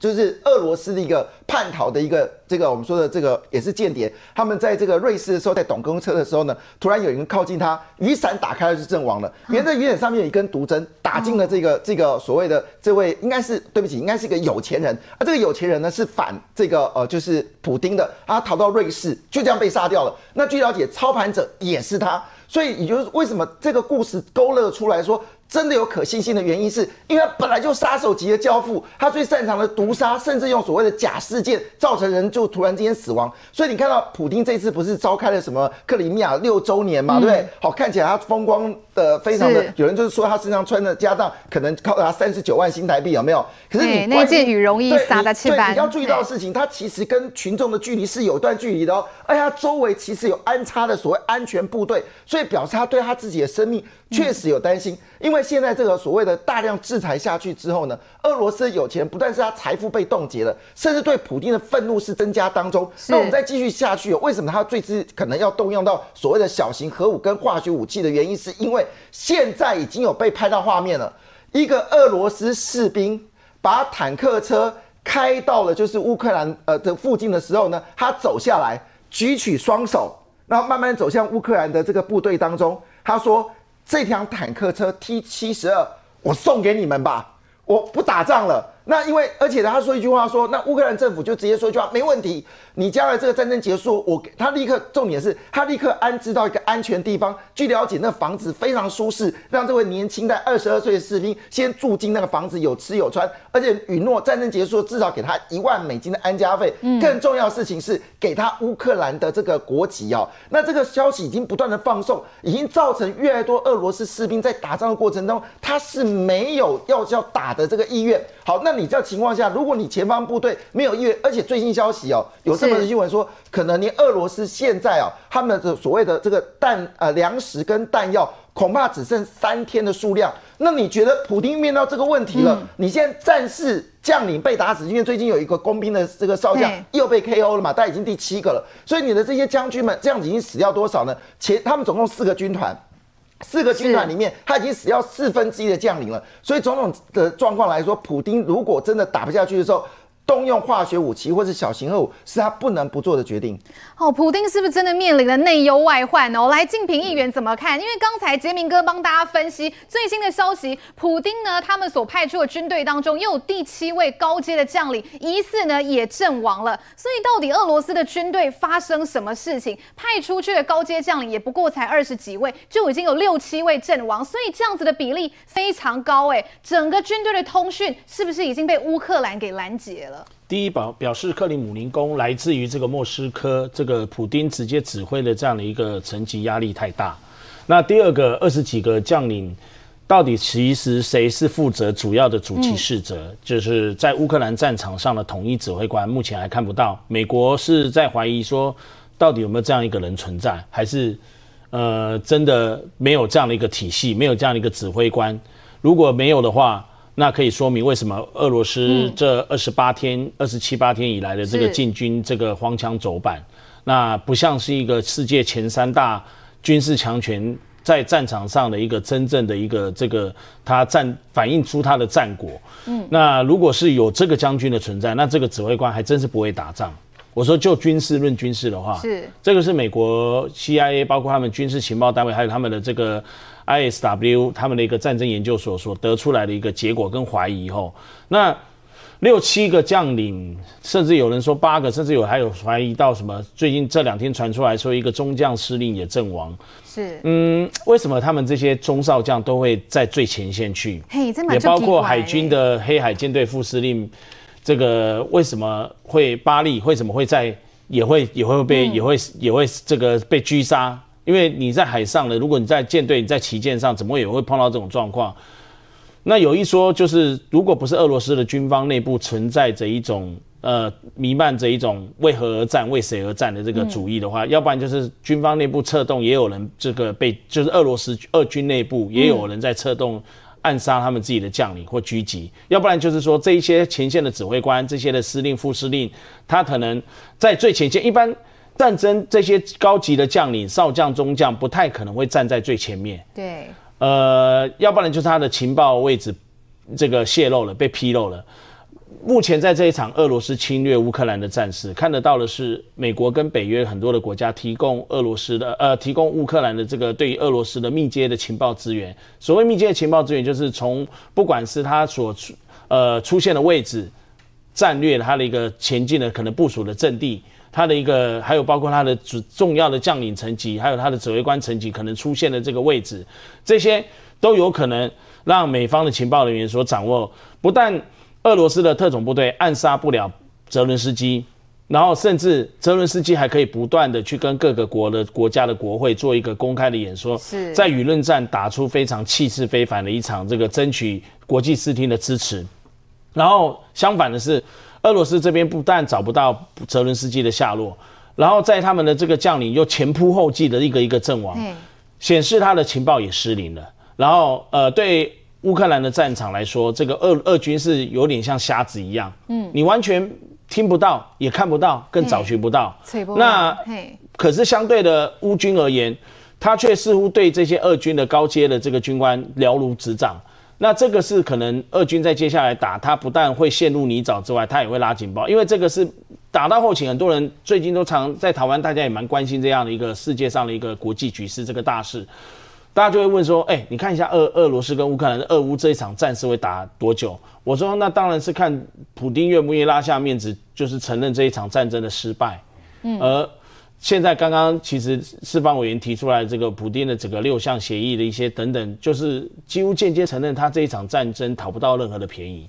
就是俄罗斯的一个叛逃的一个这个我们说的这个也是间谍，他们在这个瑞士的时候，在等公车的时候呢，突然有人靠近他，雨伞打开了就阵亡了。沿着雨伞上面有一根毒针打进了这个这个所谓的这位应该是对不起，应该是一个有钱人，而这个有钱人呢是反这个呃就是普丁的，他逃到瑞士就这样被杀掉了。那据了解，操盘者也是他，所以也就是为什么这个故事勾勒出来说。真的有可信性的原因，是因为他本来就杀手级的教父，他最擅长的毒杀，甚至用所谓的假事件造成人就突然之间死亡。所以你看到普丁这次不是召开了什么克里米亚六周年嘛，对不对？好，看起来他风光的非常的，有人就是说他身上穿的家当可能高达三十九万新台币，有没有？可是你那件羽绒衣撒在翅膀，对，你要注意到的事情，他其实跟群众的距离是有段距离的哦，而且他周围其实有安插的所谓安全部队，所以表示他对他自己的生命确实有担心，因为。现在这个所谓的大量制裁下去之后呢，俄罗斯的有钱不但是他财富被冻结了，甚至对普京的愤怒是增加当中。那我们再继续下去，为什么他最之可能要动用到所谓的小型核武跟化学武器的原因，是因为现在已经有被拍到画面了，一个俄罗斯士兵把坦克车开到了就是乌克兰呃的附近的时候呢，他走下来举起双手，然后慢慢走向乌克兰的这个部队当中，他说。这辆坦克车 T 七十二，我送给你们吧，我不打仗了。那因为而且他说一句话说，那乌克兰政府就直接说一句话，没问题，你将来这个战争结束，我他立刻重点是他立刻安置到一个安全地方。据了解，那房子非常舒适，让这位年轻的二十二岁的士兵先住进那个房子，有吃有穿，而且允诺战争结束至少给他一万美金的安家费。嗯，更重要的事情是给他乌克兰的这个国籍哦。那这个消息已经不断的放送，已经造成越来越多俄罗斯士兵在打仗的过程中，他是没有要要打的这个意愿。好，那你这情况下，如果你前方部队没有意愿，而且最新消息哦，有这么的新闻说，可能连俄罗斯现在啊，他们的所谓的这个弹呃粮食跟弹药，恐怕只剩三天的数量。那你觉得普丁面到这个问题了，嗯、你现在战士将领被打死，因为最近有一个工兵的这个少将又被 KO 了嘛，他已经第七个了。所以你的这些将军们这样子已经死掉多少呢？前他们总共四个军团。四个军团里面，他已经死掉四分之一的将领了。所以种种的状况来说，普丁如果真的打不下去的时候，动用化学武器或是小型核武是他不能不做的决定。哦，普丁是不是真的面临了内忧外患哦？来，静平议员怎么看？因为刚才杰明哥帮大家分析最新的消息，普丁呢，他们所派出的军队当中又有第七位高阶的将领疑似呢也阵亡了。所以到底俄罗斯的军队发生什么事情？派出去的高阶将领也不过才二十几位，就已经有六七位阵亡，所以这样子的比例非常高哎。整个军队的通讯是不是已经被乌克兰给拦截了？第一表表示克里姆林宫来自于这个莫斯科，这个普丁直接指挥的这样的一个层级压力太大。那第二个二十几个将领，到底其实谁是负责主要的主其事者？就是在乌克兰战场上的统一指挥官，目前还看不到。美国是在怀疑说，到底有没有这样一个人存在，还是呃真的没有这样的一个体系，没有这样的一个指挥官？如果没有的话，那可以说明为什么俄罗斯这二十八天、二十七八天以来的这个进军这个荒腔走板，那不像是一个世界前三大军事强权在战场上的一个真正的一个这个他战反映出他的战果。嗯，那如果是有这个将军的存在，那这个指挥官还真是不会打仗。我说就军事论军事的话，是这个是美国 CIA 包括他们军事情报单位还有他们的这个。ISW 他们的一个战争研究所所得出来的一个结果跟怀疑后，那六七个将领，甚至有人说八个，甚至有还有怀疑到什么？最近这两天传出来说一个中将司令也阵亡，是嗯，为什么他们这些中少将都会在最前线去？嘿，这也包括海军的黑海舰队副司令，这个为什么会巴利？为什么会在也会也会被、嗯、也会也会这个被狙杀？因为你在海上的，如果你在舰队，你在旗舰上，怎么也会碰到这种状况？那有一说就是，如果不是俄罗斯的军方内部存在着一种呃弥漫着一种为何而战、为谁而战的这个主义的话，嗯、要不然就是军方内部策动，也有人这个被就是俄罗斯俄军内部也有人在策动暗杀他们自己的将领或狙击，要不然就是说这一些前线的指挥官、这些的司令、副司令，他可能在最前线一般。战争这些高级的将领、少将、中将不太可能会站在最前面。对，呃，要不然就是他的情报位置这个泄露了、被披露了。目前在这一场俄罗斯侵略乌克兰的战事，看得到的是美国跟北约很多的国家提供俄罗斯的呃，提供乌克兰的这个对于俄罗斯的密接的情报资源。所谓密接的情报资源，就是从不管是他所出呃出现的位置、战略，他的一个前进的可能部署的阵地。他的一个，还有包括他的主重要的将领层级，还有他的指挥官层级可能出现的这个位置，这些都有可能让美方的情报人员所掌握。不但俄罗斯的特种部队暗杀不了泽伦斯基，然后甚至泽伦斯基还可以不断的去跟各个国的国家的国会做一个公开的演说，是在舆论战打出非常气势非凡的一场这个争取国际视听的支持。然后相反的是。俄罗斯这边不但找不到泽伦斯基的下落，然后在他们的这个将领又前仆后继的一个一个阵亡，显示他的情报也失灵了。然后呃，对乌克兰的战场来说，这个俄俄军是有点像瞎子一样，嗯，你完全听不到，也看不到，更找寻不到。那可是相对的乌军而言，他却似乎对这些俄军的高阶的这个军官了如指掌。那这个是可能俄军在接下来打，他不但会陷入泥沼之外，他也会拉警报，因为这个是打到后勤，很多人最近都常在台湾，大家也蛮关心这样的一个世界上的一个国际局势这个大事。大家就会问说，哎、欸，你看一下俄俄罗斯跟乌克兰的俄乌这一场战事会打多久？我说那当然是看普丁愿不愿意拉下面子，就是承认这一场战争的失败。嗯，而现在刚刚其实四方委员提出来这个普丁的整个六项协议的一些等等，就是几乎间接承认他这一场战争讨不到任何的便宜。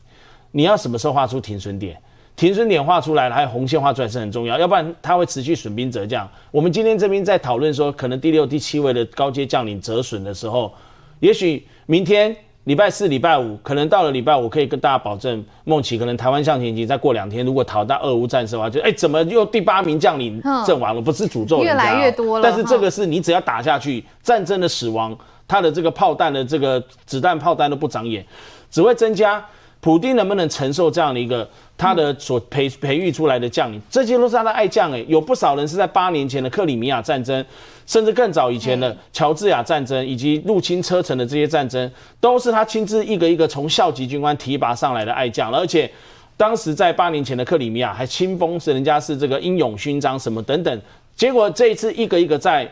你要什么时候画出停损点？停损点画出来了，还有红线画出来是很重要，要不然他会持续损兵折将。我们今天这边在讨论说，可能第六、第七位的高阶将领折损的时候，也许明天礼拜四、礼拜五，可能到了礼拜五，可以跟大家保证，梦琪可能台湾向前行，再过两天，如果讨到俄乌战事的话，就哎、欸，怎么又第八名将领 阵亡了？不是诅咒越来越多了。但是这个是你只要打下去，战争的死亡，他的这个炮弹的这个子弹炮弹都不长眼，只会增加。普丁能不能承受这样的一个他的所培培育出来的将领？这些都是他的爱将诶，有不少人是在八年前的克里米亚战争，甚至更早以前的乔治亚战争，以及入侵车臣的这些战争，都是他亲自一个一个从校级军官提拔上来的爱将。而且当时在八年前的克里米亚还亲封是人家是这个英勇勋章什么等等，结果这一次一个一个在。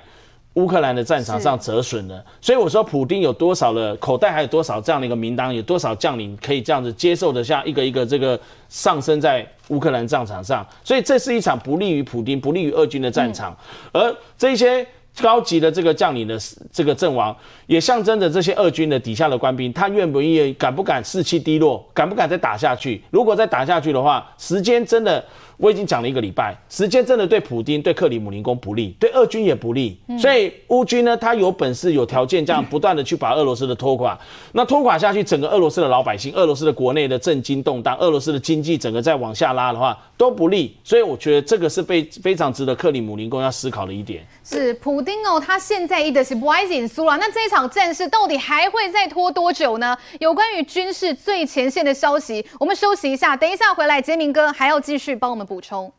乌克兰的战场上折损了，所以我说，普丁有多少的口袋，还有多少这样的一个名单，有多少将领可以这样子接受的下一个一个这个上升在乌克兰战场上，所以这是一场不利于普丁、不利于俄军的战场，而这些高级的这个将领的这个阵亡，也象征着这些俄军的底下的官兵，他愿不愿意、敢不敢士气低落，敢不敢再打下去？如果再打下去的话，时间真的。我已经讲了一个礼拜，时间真的对普丁、对克里姆林宫不利，对俄军也不利。嗯、所以乌军呢，他有本事、有条件这样不断的去把俄罗斯的拖垮。那拖垮下去，整个俄罗斯的老百姓、俄罗斯的国内的震惊动荡、俄罗斯的经济整个再往下拉的话，都不利。所以我觉得这个是非非常值得克里姆林宫要思考的一点。是普丁哦，他现在一的是不爱紧苏了。那这一场战事到底还会再拖多久呢？有关于军事最前线的消息，我们休息一下，等一下回来，杰明哥还要继续帮我们补充。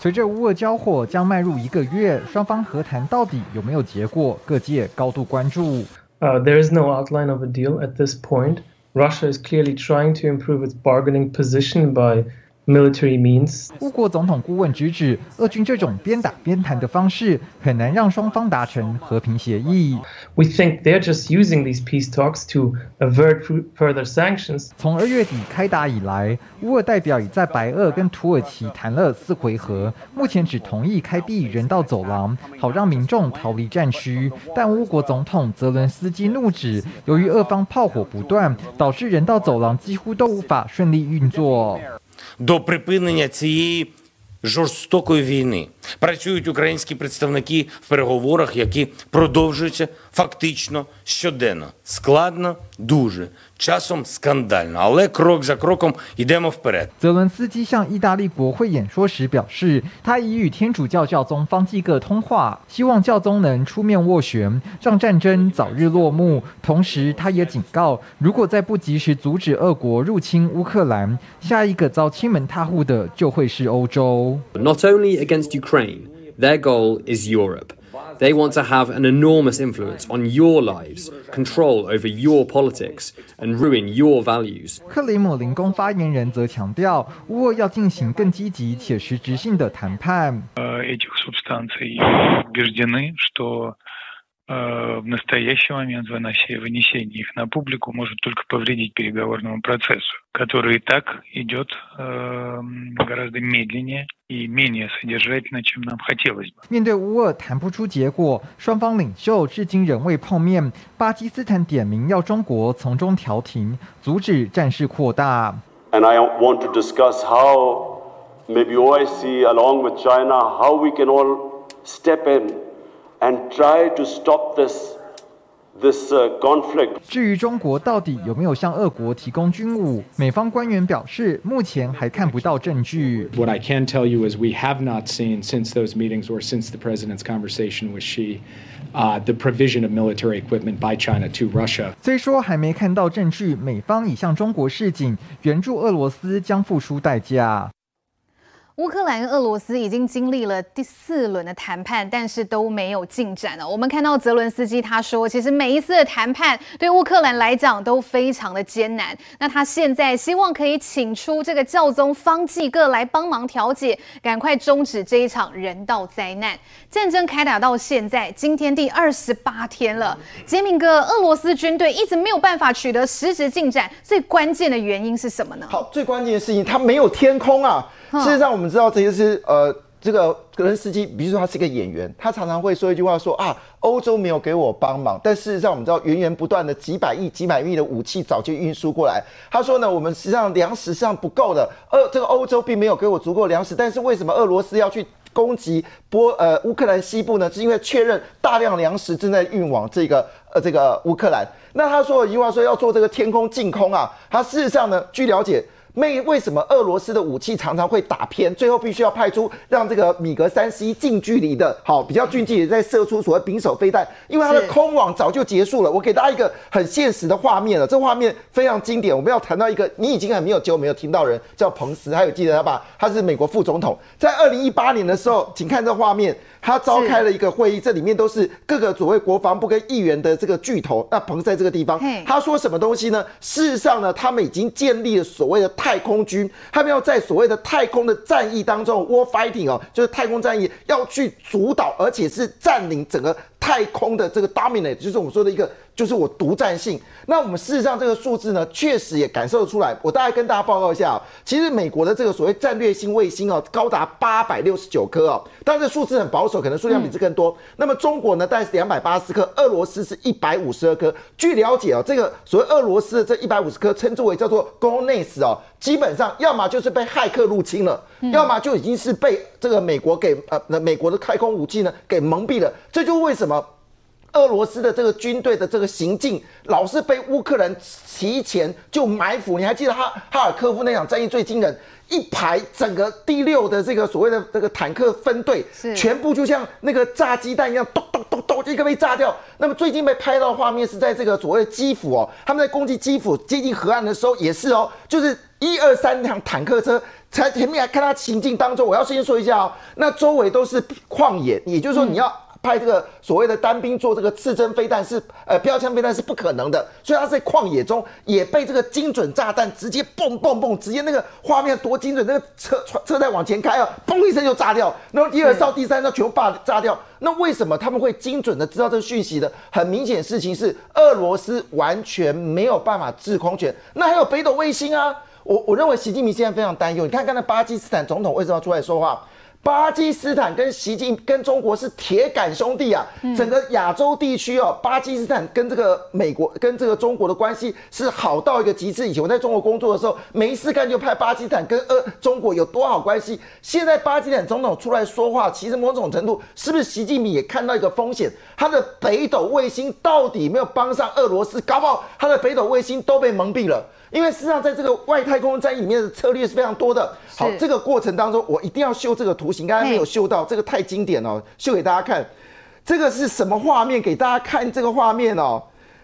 随着乌俄交火将迈入一个月，双方和谈到底有没有结果？各界高度关注。Uh, there is no outline of a deal at this point. Russia is clearly trying to improve its bargaining position by military means. 乌国总统顾问直指，俄军这种边打边谈的方式很难让双方达成和平协议。We think they're just using these peace talks to avert further sanctions. 从二月底开打以来，乌俄代表已在白俄跟土耳其谈了四回合，目前只同意开辟人道走廊，好让民众逃离战区。但乌国总统泽伦斯基怒指，由于俄方炮火不断，导致人道走廊几乎都无法顺利运作。До припинення цієї жорстокої війни працюють українські представники в переговорах, які продовжуються фактично щоденно. Складно, дуже. часом скандально, але крок за кроком идем вперед. 泽伦斯基向意大利国会演说时表示，他已与天主教教宗方济各通话，希望教宗能出面斡旋，让战争早日落幕。同时，他也警告，如果再不及时阻止俄国入侵乌克兰，下一个遭欺门踏户的就会是欧洲。Not only against Ukraine, their goal is Europe. They want to have an enormous influence on your lives, control over your politics, and ruin your values. 克里姆林宫发言人则强调，乌俄要进行更积极且实质性的谈判。Этих субстанций убеждены, что в настоящий момент вынесение их на публику может только повредить переговорному процессу, который и так идет гораздо медленнее и менее содержательно, чем нам хотелось бы. 面对乌俄谈不出结果，双方领袖至今仍未碰面。巴基斯坦点名要中国从中调停，阻止战事扩大。And I want to discuss how maybe OIC along with China, how we can all step in. And try to stop this this conflict. 至于中国到底有没有向俄国提供军武，美方官员表示，目前还看不到证据。What I can tell you is we have not seen since those meetings or since the president's conversation with Xi, uh, the provision of military equipment by China to Russia. 虽说还没看到证据，美方已向中国示警，援助俄罗斯将付出代价。 乌克兰跟俄罗斯已经经历了第四轮的谈判，但是都没有进展了。我们看到泽伦斯基他说，其实每一次的谈判对乌克兰来讲都非常的艰难。那他现在希望可以请出这个教宗方济各来帮忙调解，赶快终止这一场人道灾难。战争开打到现在，今天第二十八天了，杰明哥，俄罗斯军队一直没有办法取得实质进展，最关键的原因是什么呢？好，最关键的事情，他没有天空啊。事实上，我们知道这些是呃，这个格伦斯基，比如说他是一个演员，他常常会说一句话说啊，欧洲没有给我帮忙。但事实上，我们知道源源不断的几百亿、几百亿的武器早就运输过来。他说呢，我们实际上粮食实际上不够的，呃，这个欧洲并没有给我足够粮食。但是为什么俄罗斯要去攻击波呃乌克兰西部呢？是因为确认大量粮食正在运往这个呃这个乌克兰。那他说一句话说要做这个天空净空啊，他事实上呢，据了解。为为什么俄罗斯的武器常常会打偏，最后必须要派出让这个米格三十一近距离的，好比较近距离在射出所谓匕首飞弹，因为它的空网早就结束了。我给大家一个很现实的画面了，这画面非常经典。我们要谈到一个你已经很没有久没有听到人叫彭斯，还有记得他吧？他是美国副总统，在二零一八年的时候，请看这画面，他召开了一个会议，这里面都是各个所谓国防部跟议员的这个巨头。那彭斯在这个地方，他说什么东西呢？事实上呢，他们已经建立了所谓的。太空军，他们要在所谓的太空的战役当中，war fighting 哦，就是太空战役要去主导，而且是占领整个太空的这个 dominate，就是我们说的一个。就是我独占性。那我们事实上这个数字呢，确实也感受得出来。我大概跟大家报告一下，其实美国的这个所谓战略性卫星哦，高达八百六十九颗哦，但是数字很保守，可能数量比这更多。那么中国呢，大概是两百八十颗，俄罗斯是一百五十二颗。据了解哦，这个所谓俄罗斯的这一百五十颗，称之为叫做 gonas 哦，基本上要么就是被骇客入侵了，要么就已经是被这个美国给呃，美国的太空武器呢给蒙蔽了。这就是为什么。俄罗斯的这个军队的这个行径，老是被乌克兰提前就埋伏。你还记得哈哈尔科夫那场战役最惊人，一排整个第六的这个所谓的这个坦克分队，全部就像那个炸鸡蛋一样，咚咚咚咚，一个被炸掉。那么最近被拍到的画面是在这个所谓的基辅哦，他们在攻击基辅接近河岸的时候也是哦，就是一二三辆坦克车，才前面还看他行进当中。我要先说一下哦，那周围都是旷野，也就是说你要。派这个所谓的单兵做这个刺针飞弹是呃标枪飞弹是不可能的，所以他在旷野中也被这个精准炸弹直接嘣嘣嘣，直接那个画面多精准，那个车车在往前开啊，嘣一声就炸掉，然后第二艘、第三艘全部炸炸掉。那为什么他们会精准的知道这个讯息的？很明显事情是俄罗斯完全没有办法制空权。那还有北斗卫星啊，我我认为习近平现在非常担忧。你看刚才巴基斯坦总统为什么要出来说话？巴基斯坦跟习近跟中国是铁杆兄弟啊，整个亚洲地区哦，巴基斯坦跟这个美国跟这个中国的关系是好到一个极致。以前我在中国工作的时候，没事干就拍巴基斯坦跟呃中国有多好关系。现在巴基斯坦总统出来说话，其实某种程度是不是习近平也看到一个风险？他的北斗卫星到底没有帮上俄罗斯，搞不好他的北斗卫星都被蒙蔽了。因为事实上，在这个外太空战役里面的策略是非常多的。好，这个过程当中，我一定要秀这个图形，刚才没有秀到，这个太经典了，秀给大家看。这个是什么画面？给大家看这个画面哦。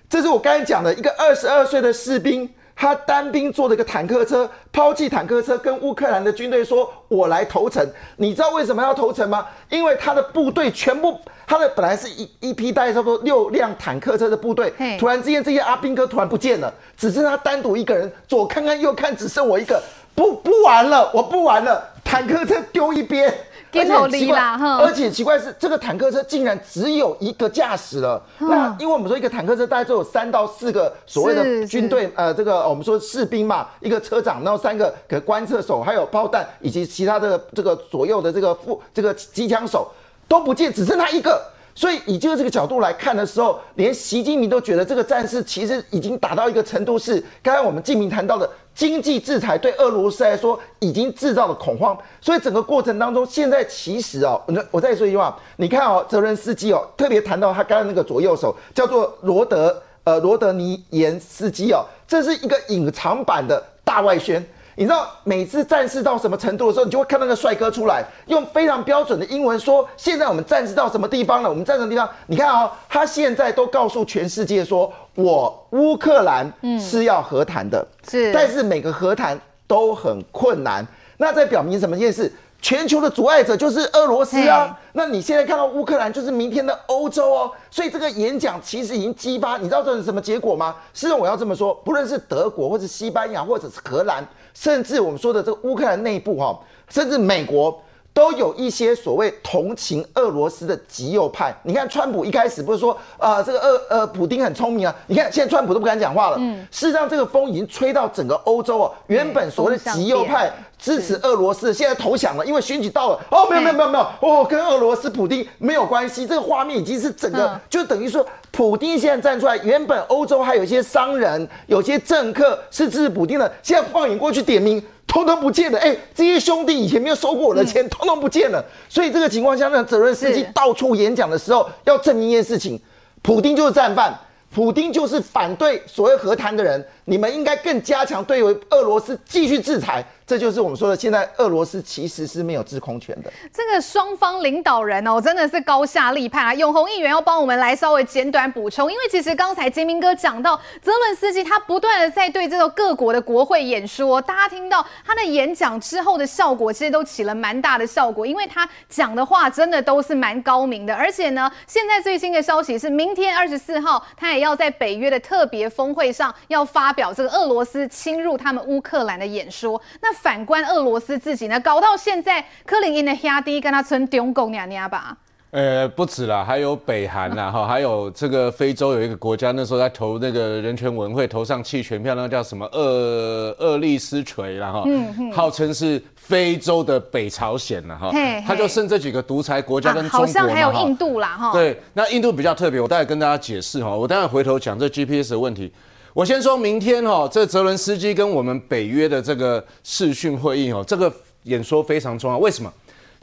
这是我刚才讲的一个二十二岁的士兵。他单兵坐了一个坦克车，抛弃坦克车，跟乌克兰的军队说：“我来投诚。”你知道为什么要投诚吗？因为他的部队全部，他的本来是一一批大概差不多六辆坦克车的部队，突然之间这些阿兵哥突然不见了，只剩他单独一个人，左看看右看，只剩我一个，不不玩了，我不玩了，坦克车丢一边。而且奇怪，而且奇怪是这个坦克车竟然只有一个驾驶了。那因为我们说一个坦克车大概就有三到四个所谓的军队，呃，这个我们说士兵嘛，一个车长，然后三个可观测手，还有炮弹以及其他的这个左右的这个副这个机枪手都不见，只剩他一个。所以以就这个角度来看的时候，连习近平都觉得这个战事其实已经打到一个程度，是刚刚我们静明谈到的经济制裁对俄罗斯来说已经制造了恐慌。所以整个过程当中，现在其实哦，我我再说一句话，你看哦，泽伦斯基哦，特别谈到他刚刚那个左右手叫做罗德呃罗德尼延斯基哦，这是一个隐藏版的大外宣。你知道每次战事到什么程度的时候，你就会看到那个帅哥出来，用非常标准的英文说：“现在我们战事到什么地方了？我们战什么地方？”你看、哦，他现在都告诉全世界说：“我乌克兰是要和谈的，是，但是每个和谈都很困难。”那在表明什么件事？全球的阻碍者就是俄罗斯啊。那你现在看到乌克兰就是明天的欧洲哦，所以这个演讲其实已经激发，你知道这是什么结果吗？是我要这么说，不论是德国或者西班牙或者是荷兰，甚至我们说的这个乌克兰内部哈，甚至美国。都有一些所谓同情俄罗斯的极右派。你看，川普一开始不是说啊、呃，这个俄呃，普丁很聪明啊。你看，现在川普都不敢讲话了。嗯，事实上，这个风已经吹到整个欧洲哦。原本所谓的极右派支持俄罗斯，现在投降了，因为选举到了。哦，没有没有没有没有，哦，跟俄罗斯普丁没有关系。这个画面已经是整个，就等于说，普丁现在站出来，原本欧洲还有一些商人、有些政客是支持普丁的，现在放眼过去点名。通通不见了，哎、欸，这些兄弟以前没有收过我的钱，通通不见了。所以这个情况下呢，泽伦斯基到处演讲的时候，要证明一件事情：普丁就是战犯，普丁就是反对所谓和谈的人。你们应该更加强对于俄罗斯继续制裁。这就是我们说的，现在俄罗斯其实是没有制空权的。这个双方领导人哦，真的是高下立判啊！永红议员要帮我们来稍微简短补充，因为其实刚才杰明哥讲到，泽伦斯基他不断的在对这个各国的国会演说，大家听到他的演讲之后的效果，其实都起了蛮大的效果，因为他讲的话真的都是蛮高明的。而且呢，现在最新的消息是，明天二十四号，他也要在北约的特别峰会上要发表这个俄罗斯侵入他们乌克兰的演说。那反观俄罗斯自己呢，搞到现在，柯林因的兄弟跟他称中共娘娘吧？呃，不止啦，还有北韩啦，哈，还有这个非洲有一个国家，那时候在投那个人权委员会投上弃权票，那个叫什么厄厄利斯锤，然后号称是非洲的北朝鲜了哈，他就剩这几个独裁国家跟中国、啊、好像还有印度啦哈。对，那印度比较特别，我待会跟大家解释哈，我待会回头讲这 GPS 的问题。我先说明天哈，这泽伦斯基跟我们北约的这个视讯会议哦，这个演说非常重要。为什么？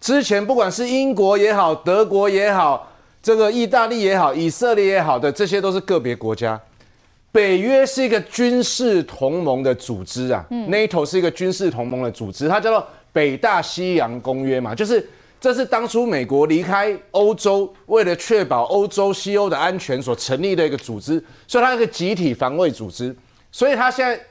之前不管是英国也好，德国也好，这个意大利也好，以色列也好的，这些都是个别国家。北约是一个军事同盟的组织啊，NATO 是一个军事同盟的组织，它叫做北大西洋公约嘛，就是。这是当初美国离开欧洲，为了确保欧洲西欧的安全所成立的一个组织，所以它是个集体防卫组织。所以它现在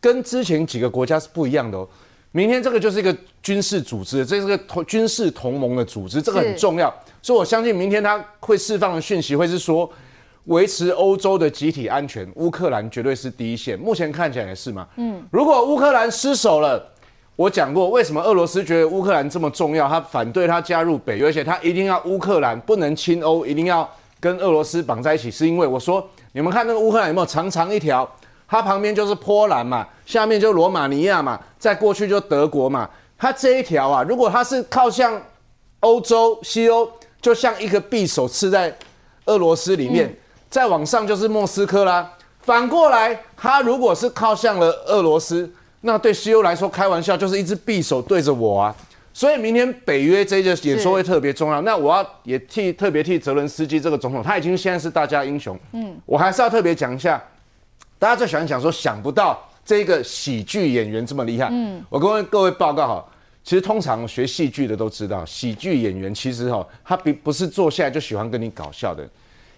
跟之前几个国家是不一样的哦。明天这个就是一个军事组织，这是个同军事同盟的组织，这个很重要。所以我相信明天它会释放的讯息会是说，维持欧洲的集体安全，乌克兰绝对是第一线。目前看起来也是嘛。嗯，如果乌克兰失守了。我讲过，为什么俄罗斯觉得乌克兰这么重要？他反对他加入北约，而且他一定要乌克兰不能亲欧，一定要跟俄罗斯绑在一起。是因为我说，你们看那个乌克兰有没有长长一条？它旁边就是波兰嘛，下面就罗马尼亚嘛，再过去就德国嘛。它这一条啊，如果它是靠向欧洲、西欧，就像一个匕首刺在俄罗斯里面，再往上就是莫斯科啦。反过来，它如果是靠向了俄罗斯。那对西欧来说，开玩笑就是一只匕首对着我啊！所以明天北约这个演说会特别重要。那我要也替特别替泽伦斯基这个总统，他已经现在是大家英雄。嗯，我还是要特别讲一下，大家最喜欢讲说想不到这个喜剧演员这么厉害。嗯，我跟各位报告哈，其实通常学戏剧的都知道，喜剧演员其实哈，他并不是坐下来就喜欢跟你搞笑的。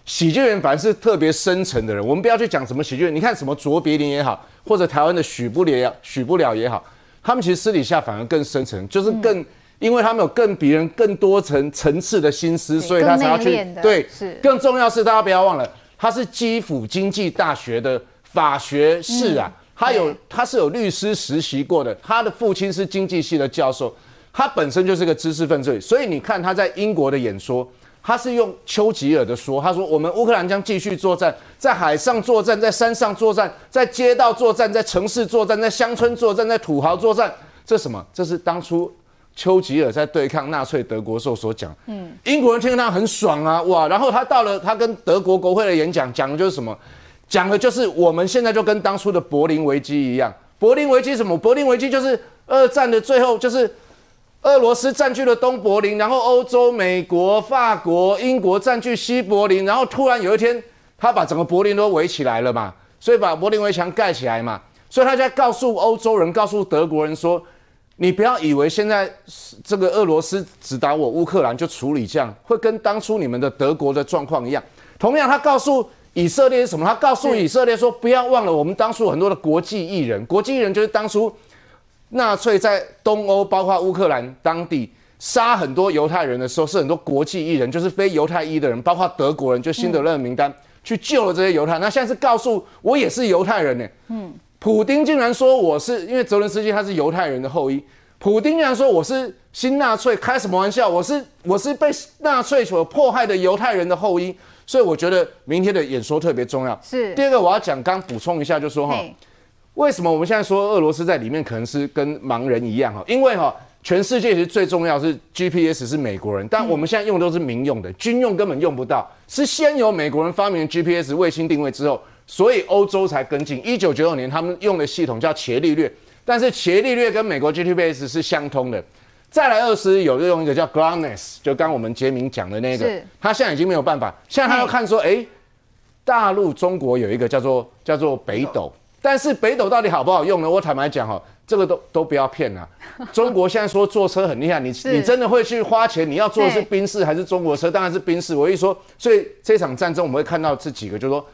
喜剧人反而是特别深沉的人。我们不要去讲什么喜剧人，你看什么卓别林也好，或者台湾的许不了许不了也好，他们其实私底下反而更深沉，就是更，嗯、因为他们有更比人更多层层次的心思，所以他才要去对。是更重要是大家不要忘了，他是基辅经济大学的法学士啊，嗯、他有他是有律师实习过的，他的父亲是经济系的教授，他本身就是个知识分子，所以你看他在英国的演说。他是用丘吉尔的说，他说我们乌克兰将继续作战，在海上作战，在山上作战，在街道作战，在城市作战，在乡村作战，在土豪作战。这是什么？这是当初丘吉尔在对抗纳粹德国时候所讲。嗯，英国人听到他很爽啊，哇！然后他到了他跟德国国会的演讲，讲的就是什么？讲的就是我们现在就跟当初的柏林危机一样。柏林危机什么？柏林危机就是二战的最后，就是。俄罗斯占据了东柏林，然后欧洲、美国、法国、英国占据西柏林，然后突然有一天，他把整个柏林都围起来了嘛，所以把柏林围墙盖起来嘛，所以他在告诉欧洲人、告诉德国人说：“你不要以为现在这个俄罗斯只打我乌克兰就处理这样，会跟当初你们的德国的状况一样。”同样，他告诉以色列是什么？他告诉以色列说：“不要忘了，我们当初很多的国际艺人，国际艺人就是当初。”纳粹在东欧，包括乌克兰当地杀很多犹太人的时候，是很多国际艺人，就是非犹太裔的人，包括德国人，就辛德勒名单、嗯、去救了这些犹太。那现在是告诉我也是犹太人呢。嗯，普丁竟然说我是因为泽伦斯基他是犹太人的后裔，普丁竟然说我是新纳粹，开什么玩笑？我是我是被纳粹所迫害的犹太人的后裔。所以我觉得明天的演说特别重要。是第二个，我要讲，刚补充一下，就说哈，为什么我们现在说俄罗斯在里面可能是跟盲人一样哈？因为哈，全世界其实最重要是 GPS 是美国人，但我们现在用的都是民用的，军用根本用不到。是先由美国人发明 GPS 卫星定位之后，所以欧洲才跟进。一九九九年他们用的系统叫伽利略，但是伽利略跟美国 GPS 是相通的。再来二十有用一个叫 GLONASS，就刚我们杰明讲的那个，他现在已经没有办法。现在他要看说，哎、欸，大陆中国有一个叫做叫做北斗，但是北斗到底好不好用呢？我坦白讲哈，这个都都不要骗啊。中国现在说坐车很厉害，你你真的会去花钱？你要坐的是宾士还是中国车？当然是宾士。我一说，所以这场战争我们会看到这几个，就是说。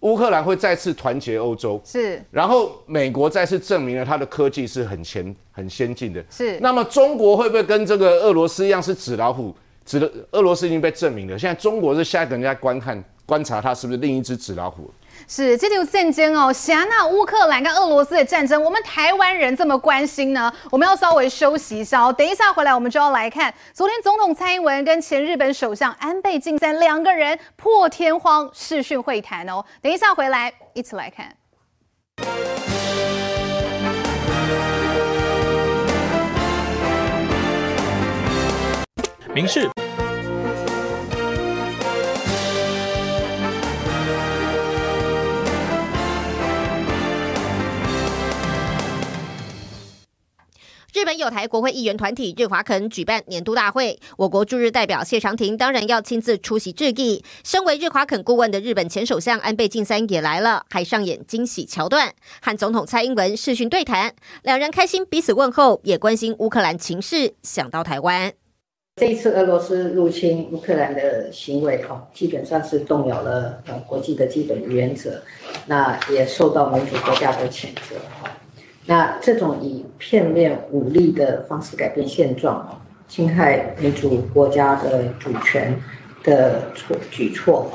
乌克兰会再次团结欧洲，是，然后美国再次证明了它的科技是很前、很先进的，是。那么中国会不会跟这个俄罗斯一样是纸老虎？纸的俄罗斯已经被证明了，现在中国是下一个人家观看、观察它是不是另一只纸老虎。是，这条战争哦，侠那乌克兰跟俄罗斯的战争，我们台湾人这么关心呢？我们要稍微休息一下哦，等一下回来我们就要来看昨天总统蔡英文跟前日本首相安倍晋三两个人破天荒视讯会谈哦。等一下回来一起来看。明示。日本友台国会议员团体日华肯举办年度大会，我国驻日代表谢长廷当然要亲自出席致意。身为日华肯顾问的日本前首相安倍晋三也来了，还上演惊喜桥段，和总统蔡英文视讯对谈，两人开心彼此问候，也关心乌克兰情势，想到台湾。这一次俄罗斯入侵乌克兰的行为，哈，基本上是动摇了呃国际的基本原则，那也受到民主国家的谴责，哈。那这种以片面武力的方式改变现状，侵害民主国家的主权的错举措，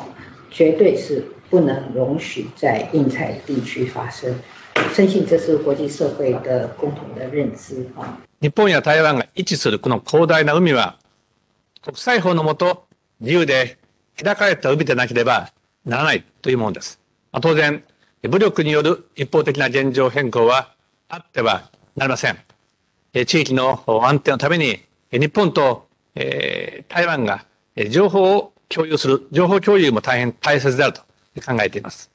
绝对是不能容许在印太地区发生。深信这是国际社会的共同的认知啊。日本や台湾が位置するこの広大な海は国际法の下自由で开かれた海でなければならないというものです。当然、武力による一方的な现状変更は あってはなりません。地域の安定のために、日本と台湾が情報を共有する、情報共有も大変大切であると考えています。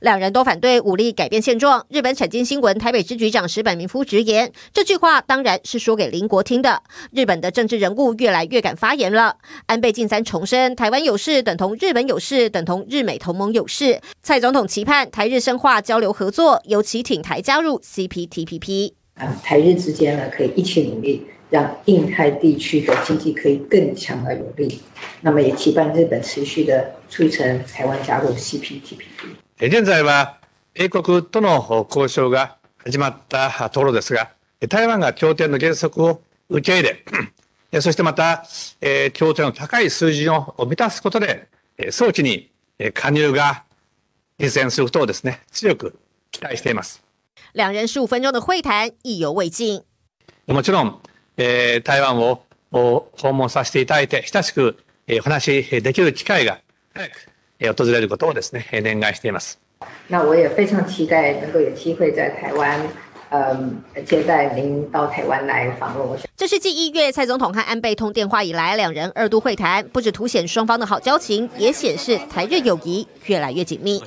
两人都反对武力改变现状。日本产经新闻台北支局长石本明夫直言，这句话当然是说给邻国听的。日本的政治人物越来越敢发言了。安倍晋三重申，台湾有事等同日本有事，等同日美同盟有事。蔡总统期盼台日深化交流合作，尤其挺台加入 CPTPP。啊，台日之间呢可以一起努力，让印太地区的经济可以更强而有力。那么也期盼日本持续的促成台湾加入 CPTPP。现在は英国との交渉が始まったところですが、台湾が协定の原则を受け入れ、そしてまた、协定の高い水准を満たすことで、早期に加入が実现することをですね、强く期待しています。两人十五分钟的会谈意犹未尽。もちろん、台湾を访问させていただいて、亲しくお话しできる机会が早く访れることをですね、念愿しています。那我也非常期待能够有机会在台湾，嗯，接待您到台湾来访问。这是继一月蔡总统和安倍通电话以来，两人二度会谈，不只凸显双方的好交情，也显示台日友谊越来越紧密。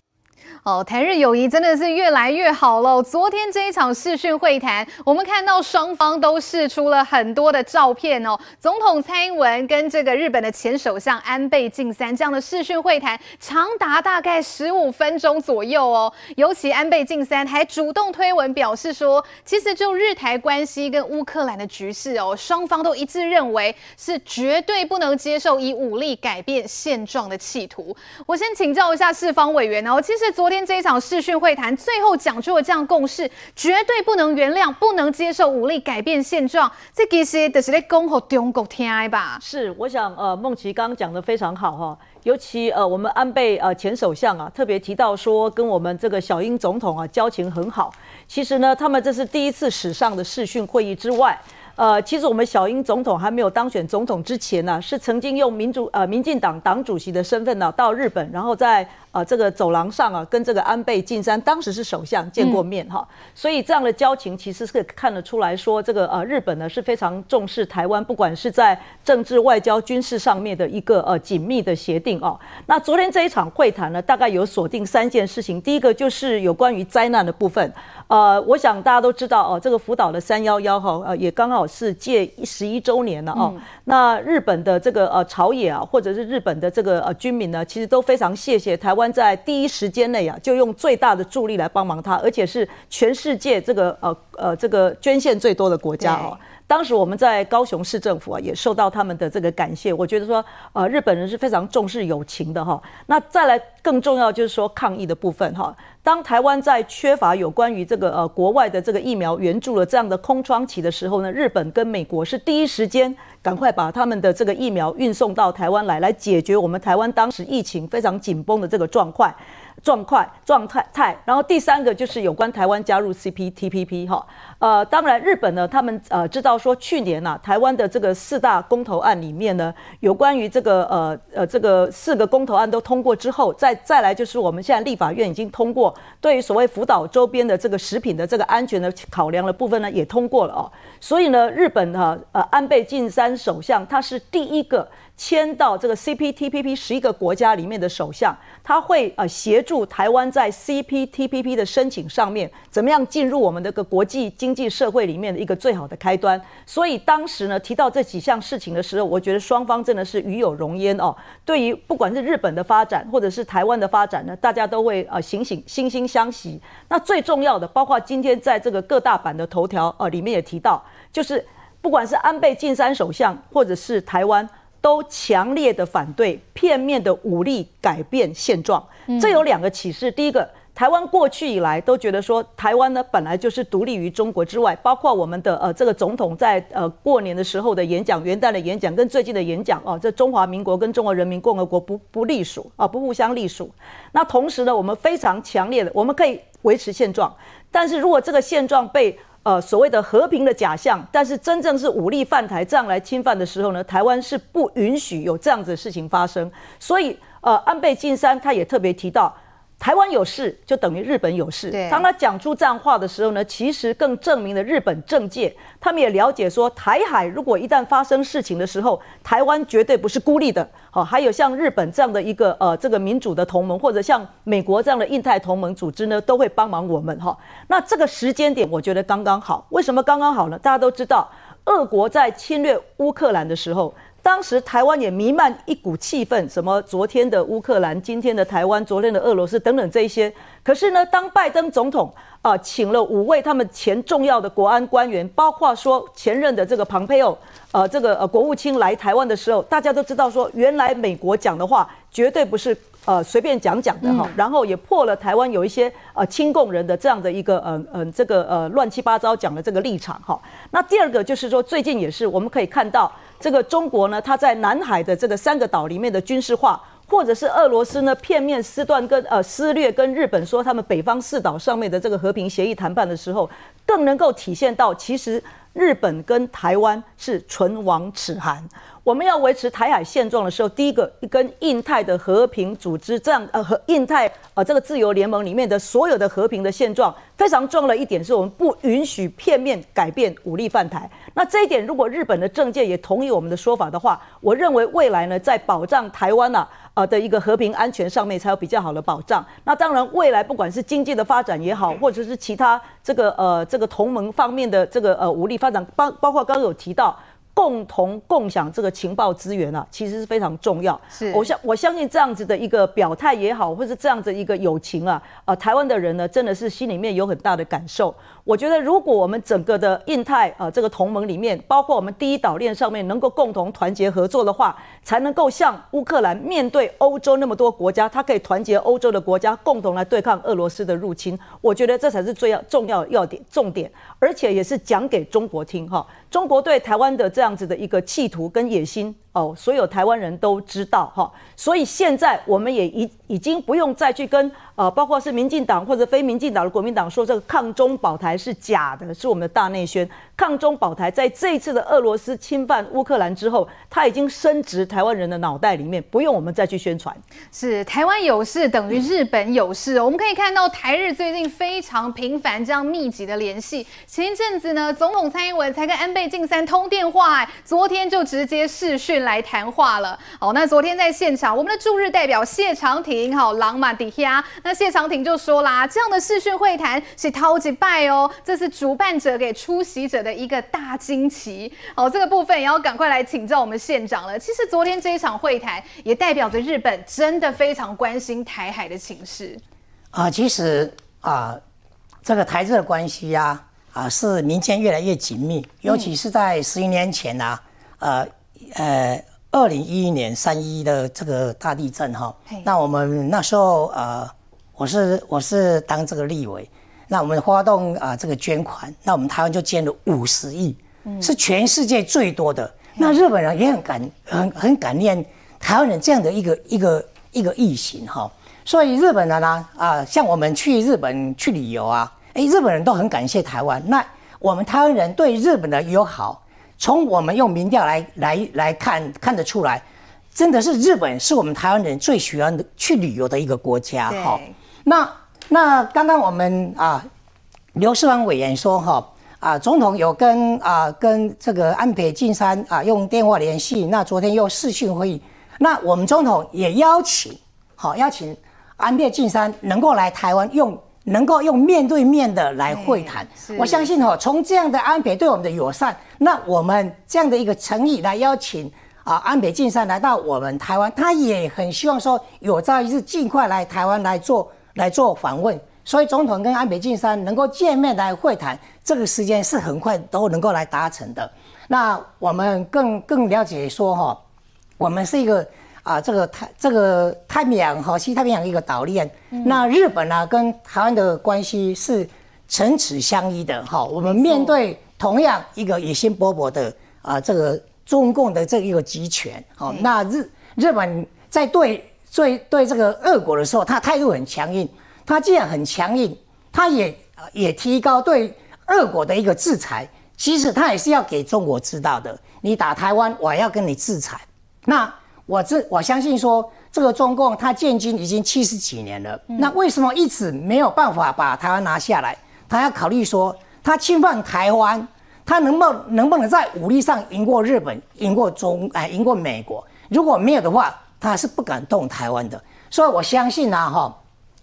哦，台日友谊真的是越来越好了。昨天这一场视讯会谈，我们看到双方都试出了很多的照片哦。总统蔡英文跟这个日本的前首相安倍晋三这样的视讯会谈，长达大概十五分钟左右哦。尤其安倍晋三还主动推文表示说，其实就日台关系跟乌克兰的局势哦，双方都一致认为是绝对不能接受以武力改变现状的企图。我先请教一下四方委员哦，其实昨天这一场视讯会谈，最后讲出了这样共识，绝对不能原谅，不能接受武力改变现状。这其实就是在讲给中国听吧？是，我想呃，孟琪刚刚讲的非常好哈，尤其呃，我们安倍呃前首相啊，特别提到说跟我们这个小英总统啊交情很好。其实呢，他们这是第一次史上的视讯会议之外。呃，其实我们小英总统还没有当选总统之前呢，是曾经用民主呃民进党党主席的身份呢到日本，然后在呃这个走廊上啊跟这个安倍晋三当时是首相见过面哈，嗯、所以这样的交情其实是看得出来说，这个呃日本呢是非常重视台湾，不管是在政治、外交、军事上面的一个呃紧密的协定哦。那昨天这一场会谈呢，大概有锁定三件事情，第一个就是有关于灾难的部分。呃，我想大家都知道哦，这个福岛的三幺幺哈，呃，也刚好是届十一周年了哦。嗯、那日本的这个呃朝野啊，或者是日本的这个呃军民呢，其实都非常谢谢台湾在第一时间内啊，就用最大的助力来帮忙他，而且是全世界这个呃呃这个捐献最多的国家哦。当时我们在高雄市政府啊，也受到他们的这个感谢。我觉得说，呃，日本人是非常重视友情的哈。那再来更重要就是说抗疫的部分哈。当台湾在缺乏有关于这个呃国外的这个疫苗援助的这样的空窗期的时候呢，日本跟美国是第一时间赶快把他们的这个疫苗运送到台湾来，来解决我们台湾当时疫情非常紧绷的这个状况。状况状态态，然后第三个就是有关台湾加入 CPTPP 哈，呃，当然日本呢，他们呃知道说去年呐、啊，台湾的这个四大公投案里面呢，有关于这个呃呃这个四个公投案都通过之后，再再来就是我们现在立法院已经通过，对于所谓福岛周边的这个食品的这个安全的考量的部分呢，也通过了哦，所以呢，日本哈呃安倍晋三首相他是第一个。签到这个 CPTPP 十一个国家里面的首相，他会呃协助台湾在 CPTPP 的申请上面，怎么样进入我们的个国际经经济社会里面的一个最好的开端。所以当时呢提到这几项事情的时候，我觉得双方真的是与有荣焉哦。对于不管是日本的发展或者是台湾的发展呢，大家都会呃醒醒惺惺相惜。那最重要的，包括今天在这个各大版的头条呃里面也提到，就是不管是安倍晋三首相或者是台湾。都强烈的反对片面的武力改变现状，这有两个启示。第一个，台湾过去以来都觉得说，台湾呢本来就是独立于中国之外，包括我们的呃这个总统在呃过年的时候的演讲、元旦的演讲跟最近的演讲哦，这中华民国跟中华人民共和国不不隶属啊，不互相隶属。那同时呢，我们非常强烈的，我们可以维持现状，但是如果这个现状被呃，所谓的和平的假象，但是真正是武力犯台这样来侵犯的时候呢，台湾是不允许有这样子的事情发生。所以，呃，安倍晋三他也特别提到。台湾有事就等于日本有事。当他讲出这样话的时候呢，其实更证明了日本政界他们也了解说，台海如果一旦发生事情的时候，台湾绝对不是孤立的。好，还有像日本这样的一个呃这个民主的同盟，或者像美国这样的印太同盟组织呢，都会帮忙我们哈。那这个时间点我觉得刚刚好。为什么刚刚好呢？大家都知道，俄国在侵略乌克兰的时候。当时台湾也弥漫一股气氛，什么昨天的乌克兰，今天的台湾，昨天的俄罗斯等等这一些。可是呢，当拜登总统啊、呃、请了五位他们前重要的国安官员，包括说前任的这个庞佩奥，呃，这个呃国务卿来台湾的时候，大家都知道说，原来美国讲的话绝对不是呃随便讲讲的哈。然后也破了台湾有一些呃亲共人的这样的一个嗯嗯、呃、这个呃乱七八糟讲的这个立场哈。那第二个就是说，最近也是我们可以看到。这个中国呢，它在南海的这个三个岛里面的军事化，或者是俄罗斯呢片面撕断跟呃撕裂跟日本说他们北方四岛上面的这个和平协议谈判的时候，更能够体现到其实日本跟台湾是唇亡齿寒。我们要维持台海现状的时候，第一个跟印太的和平组织这样呃和印太呃这个自由联盟里面的所有的和平的现状非常重要的一点是我们不允许片面改变武力犯台。那这一点如果日本的政界也同意我们的说法的话，我认为未来呢在保障台湾呐呃的一个和平安全上面才有比较好的保障。那当然未来不管是经济的发展也好，或者是其他这个呃这个同盟方面的这个呃武力发展，包包括刚刚有提到。共同共享这个情报资源啊，其实是非常重要。是，我相我相信这样子的一个表态也好，或是这样子一个友情啊，呃，台湾的人呢，真的是心里面有很大的感受。我觉得，如果我们整个的印太啊、呃、这个同盟里面，包括我们第一岛链上面能够共同团结合作的话，才能够像乌克兰面对欧洲那么多国家，它可以团结欧洲的国家共同来对抗俄罗斯的入侵。我觉得这才是最要重要要点重点，而且也是讲给中国听哈。中国对台湾的这样子的一个企图跟野心哦，所有台湾人都知道哈。所以现在我们也已已经不用再去跟。呃，包括是民进党或者非民进党的国民党说这个抗中保台是假的，是我们的大内宣。抗中保台在这一次的俄罗斯侵犯乌克兰之后，它已经升值台湾人的脑袋里面，不用我们再去宣传。是台湾有事等于日本有事，我们可以看到台日最近非常频繁这样密集的联系。前一阵子呢，总统蔡英文才跟安倍晋三通电话，昨天就直接视讯来谈话了。好，那昨天在现场，我们的驻日代表谢长廷，好，朗马迪亚。那谢长廷就说啦，这样的视讯会谈是超级拜哦，这是主办者给出席者的一个大惊奇。好，这个部分也要赶快来请教我们县长了。其实昨天这一场会谈也代表着日本真的非常关心台海的情势。啊，其实啊，这个台日的关系呀，啊，是民间越来越紧密，尤其是在十一年前呐，呃呃，二零一一年三一的这个大地震哈，那我们那时候呃。我是我是当这个立委，那我们发动啊这个捐款，那我们台湾就捐了五十亿，是全世界最多的。那日本人也很感很很感念台湾人这样的一个一个一个义行哈。所以日本人呢啊，像我们去日本去旅游啊，哎，日本人都很感谢台湾。那我们台湾人对日本的友好，从我们用民调来来来看看得出来，真的是日本是我们台湾人最喜欢的去旅游的一个国家哈。那那刚刚我们啊，刘世芳委员说哈啊，总统有跟啊跟这个安倍晋三啊用电话联系，那昨天又视讯会议，那我们总统也邀请好邀请安倍晋三能够来台湾用能够用面对面的来会谈，我相信哈从这样的安倍对我们的友善，那我们这样的一个诚意来邀请啊安倍晋三来到我们台湾，他也很希望说有朝一日尽快来台湾来做。来做访问，所以总统跟安倍晋三能够见面来会谈，这个时间是很快都能够来达成的。那我们更更了解说哈，我们是一个啊这个太这个太平洋和西太平洋一个岛链。嗯、那日本呢跟台湾的关系是唇齿相依的哈。我们面对同样一个野心勃勃的啊这个中共的这一个集权，好，那日日本在对。所以对这个俄国的时候，他态度很强硬。他既然很强硬，他也也提高对俄国的一个制裁。其实他也是要给中国知道的，你打台湾，我要跟你制裁。那我这我相信说，这个中共他建军已经七十几年了，那为什么一直没有办法把台湾拿下来？他要考虑说，他侵犯台湾，他能不能能不能在武力上赢过日本，赢过中哎，赢过美国？如果没有的话，他是不敢动台湾的，所以我相信啊，哈，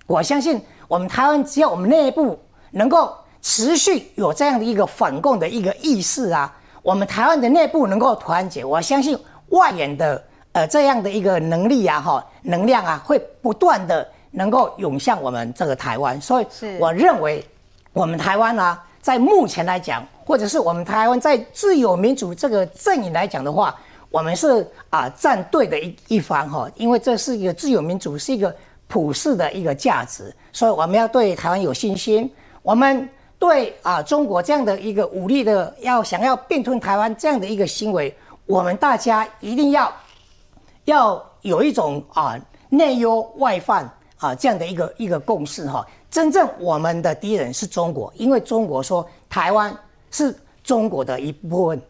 我相信我们台湾只要我们内部能够持续有这样的一个反共的一个意识啊，我们台湾的内部能够团结，我相信外援的呃这样的一个能力啊，哈，能量啊，会不断的能够涌向我们这个台湾，所以我认为我们台湾啊，在目前来讲，或者是我们台湾在自由民主这个阵营来讲的话。我们是啊站队的一一方哈，因为这是一个自由民主，是一个普世的一个价值，所以我们要对台湾有信心。我们对啊中国这样的一个武力的要想要并吞台湾这样的一个行为，我们大家一定要要有一种啊内忧外患啊这样的一个一个共识哈。真正我们的敌人是中国，因为中国说台湾是中国的一部分。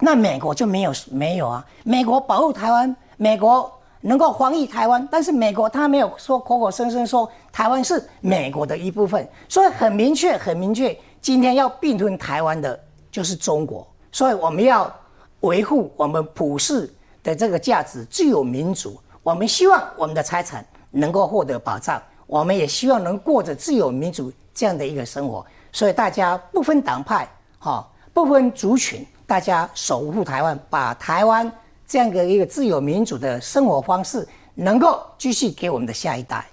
那美国就没有没有啊？美国保护台湾，美国能够防御台湾，但是美国他没有说口口声声说台湾是美国的一部分，所以很明确很明确，今天要并吞台湾的就是中国，所以我们要维护我们普世的这个价值，自由民主，我们希望我们的财产能够获得保障，我们也希望能过着自由民主这样的一个生活，所以大家不分党派，哈，不分族群。大家守护台湾，把台湾这样的一个自由民主的生活方式，能够继续给我们的下一代。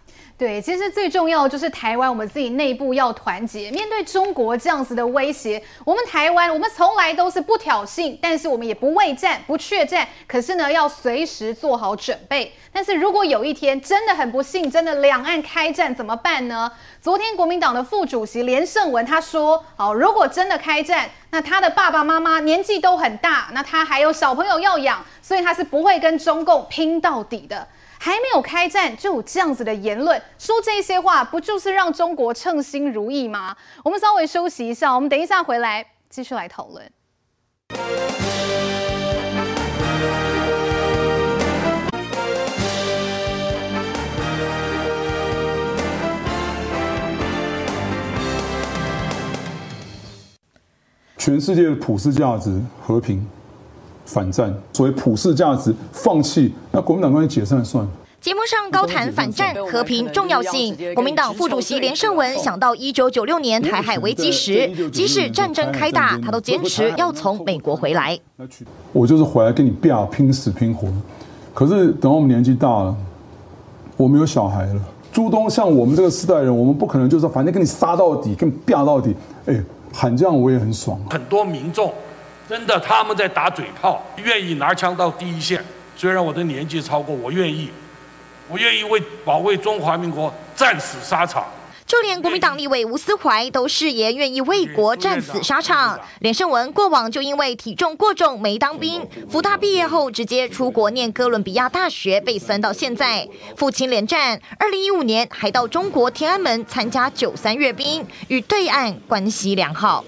对，其实最重要的就是台湾，我们自己内部要团结。面对中国这样子的威胁，我们台湾，我们从来都是不挑衅，但是我们也不畏战、不怯战。可是呢，要随时做好准备。但是如果有一天真的很不幸，真的两岸开战怎么办呢？昨天国民党的副主席连胜文他说：“好，如果真的开战，那他的爸爸妈妈年纪都很大，那他还有小朋友要养，所以他是不会跟中共拼到底的。”还没有开战就有这样子的言论，说这些话不就是让中国称心如意吗？我们稍微休息一下，我们等一下回来继续来讨论。全世界的普世价值和平。反战，所谓普世价值放弃，那国民党关系解散算了。节目上高谈反战和平重要性，国民党副主席连胜文想到一九九六年台海危机时，即使战争开打，他都坚持要从美国回来。我就是回来跟你拼拼死拼活。可是等我们年纪大了，我们有小孩了，朱东像我们这个世代人，我们不可能就是反正跟你杀到底，跟你拼到底。哎，喊这样我也很爽。很多民众。真的，他们在打嘴炮，愿意拿枪到第一线。虽然我的年纪超过，我愿意，我愿意为保卫中华民国战死沙场。就连国民党立委吴思怀都誓言愿意为国战死沙场。连胜文过往就因为体重过重没当兵，福大毕业后直接出国念哥伦比亚大学，被酸到现在。父亲连战，二零一五年还到中国天安门参加九三阅兵，与对岸关系良好。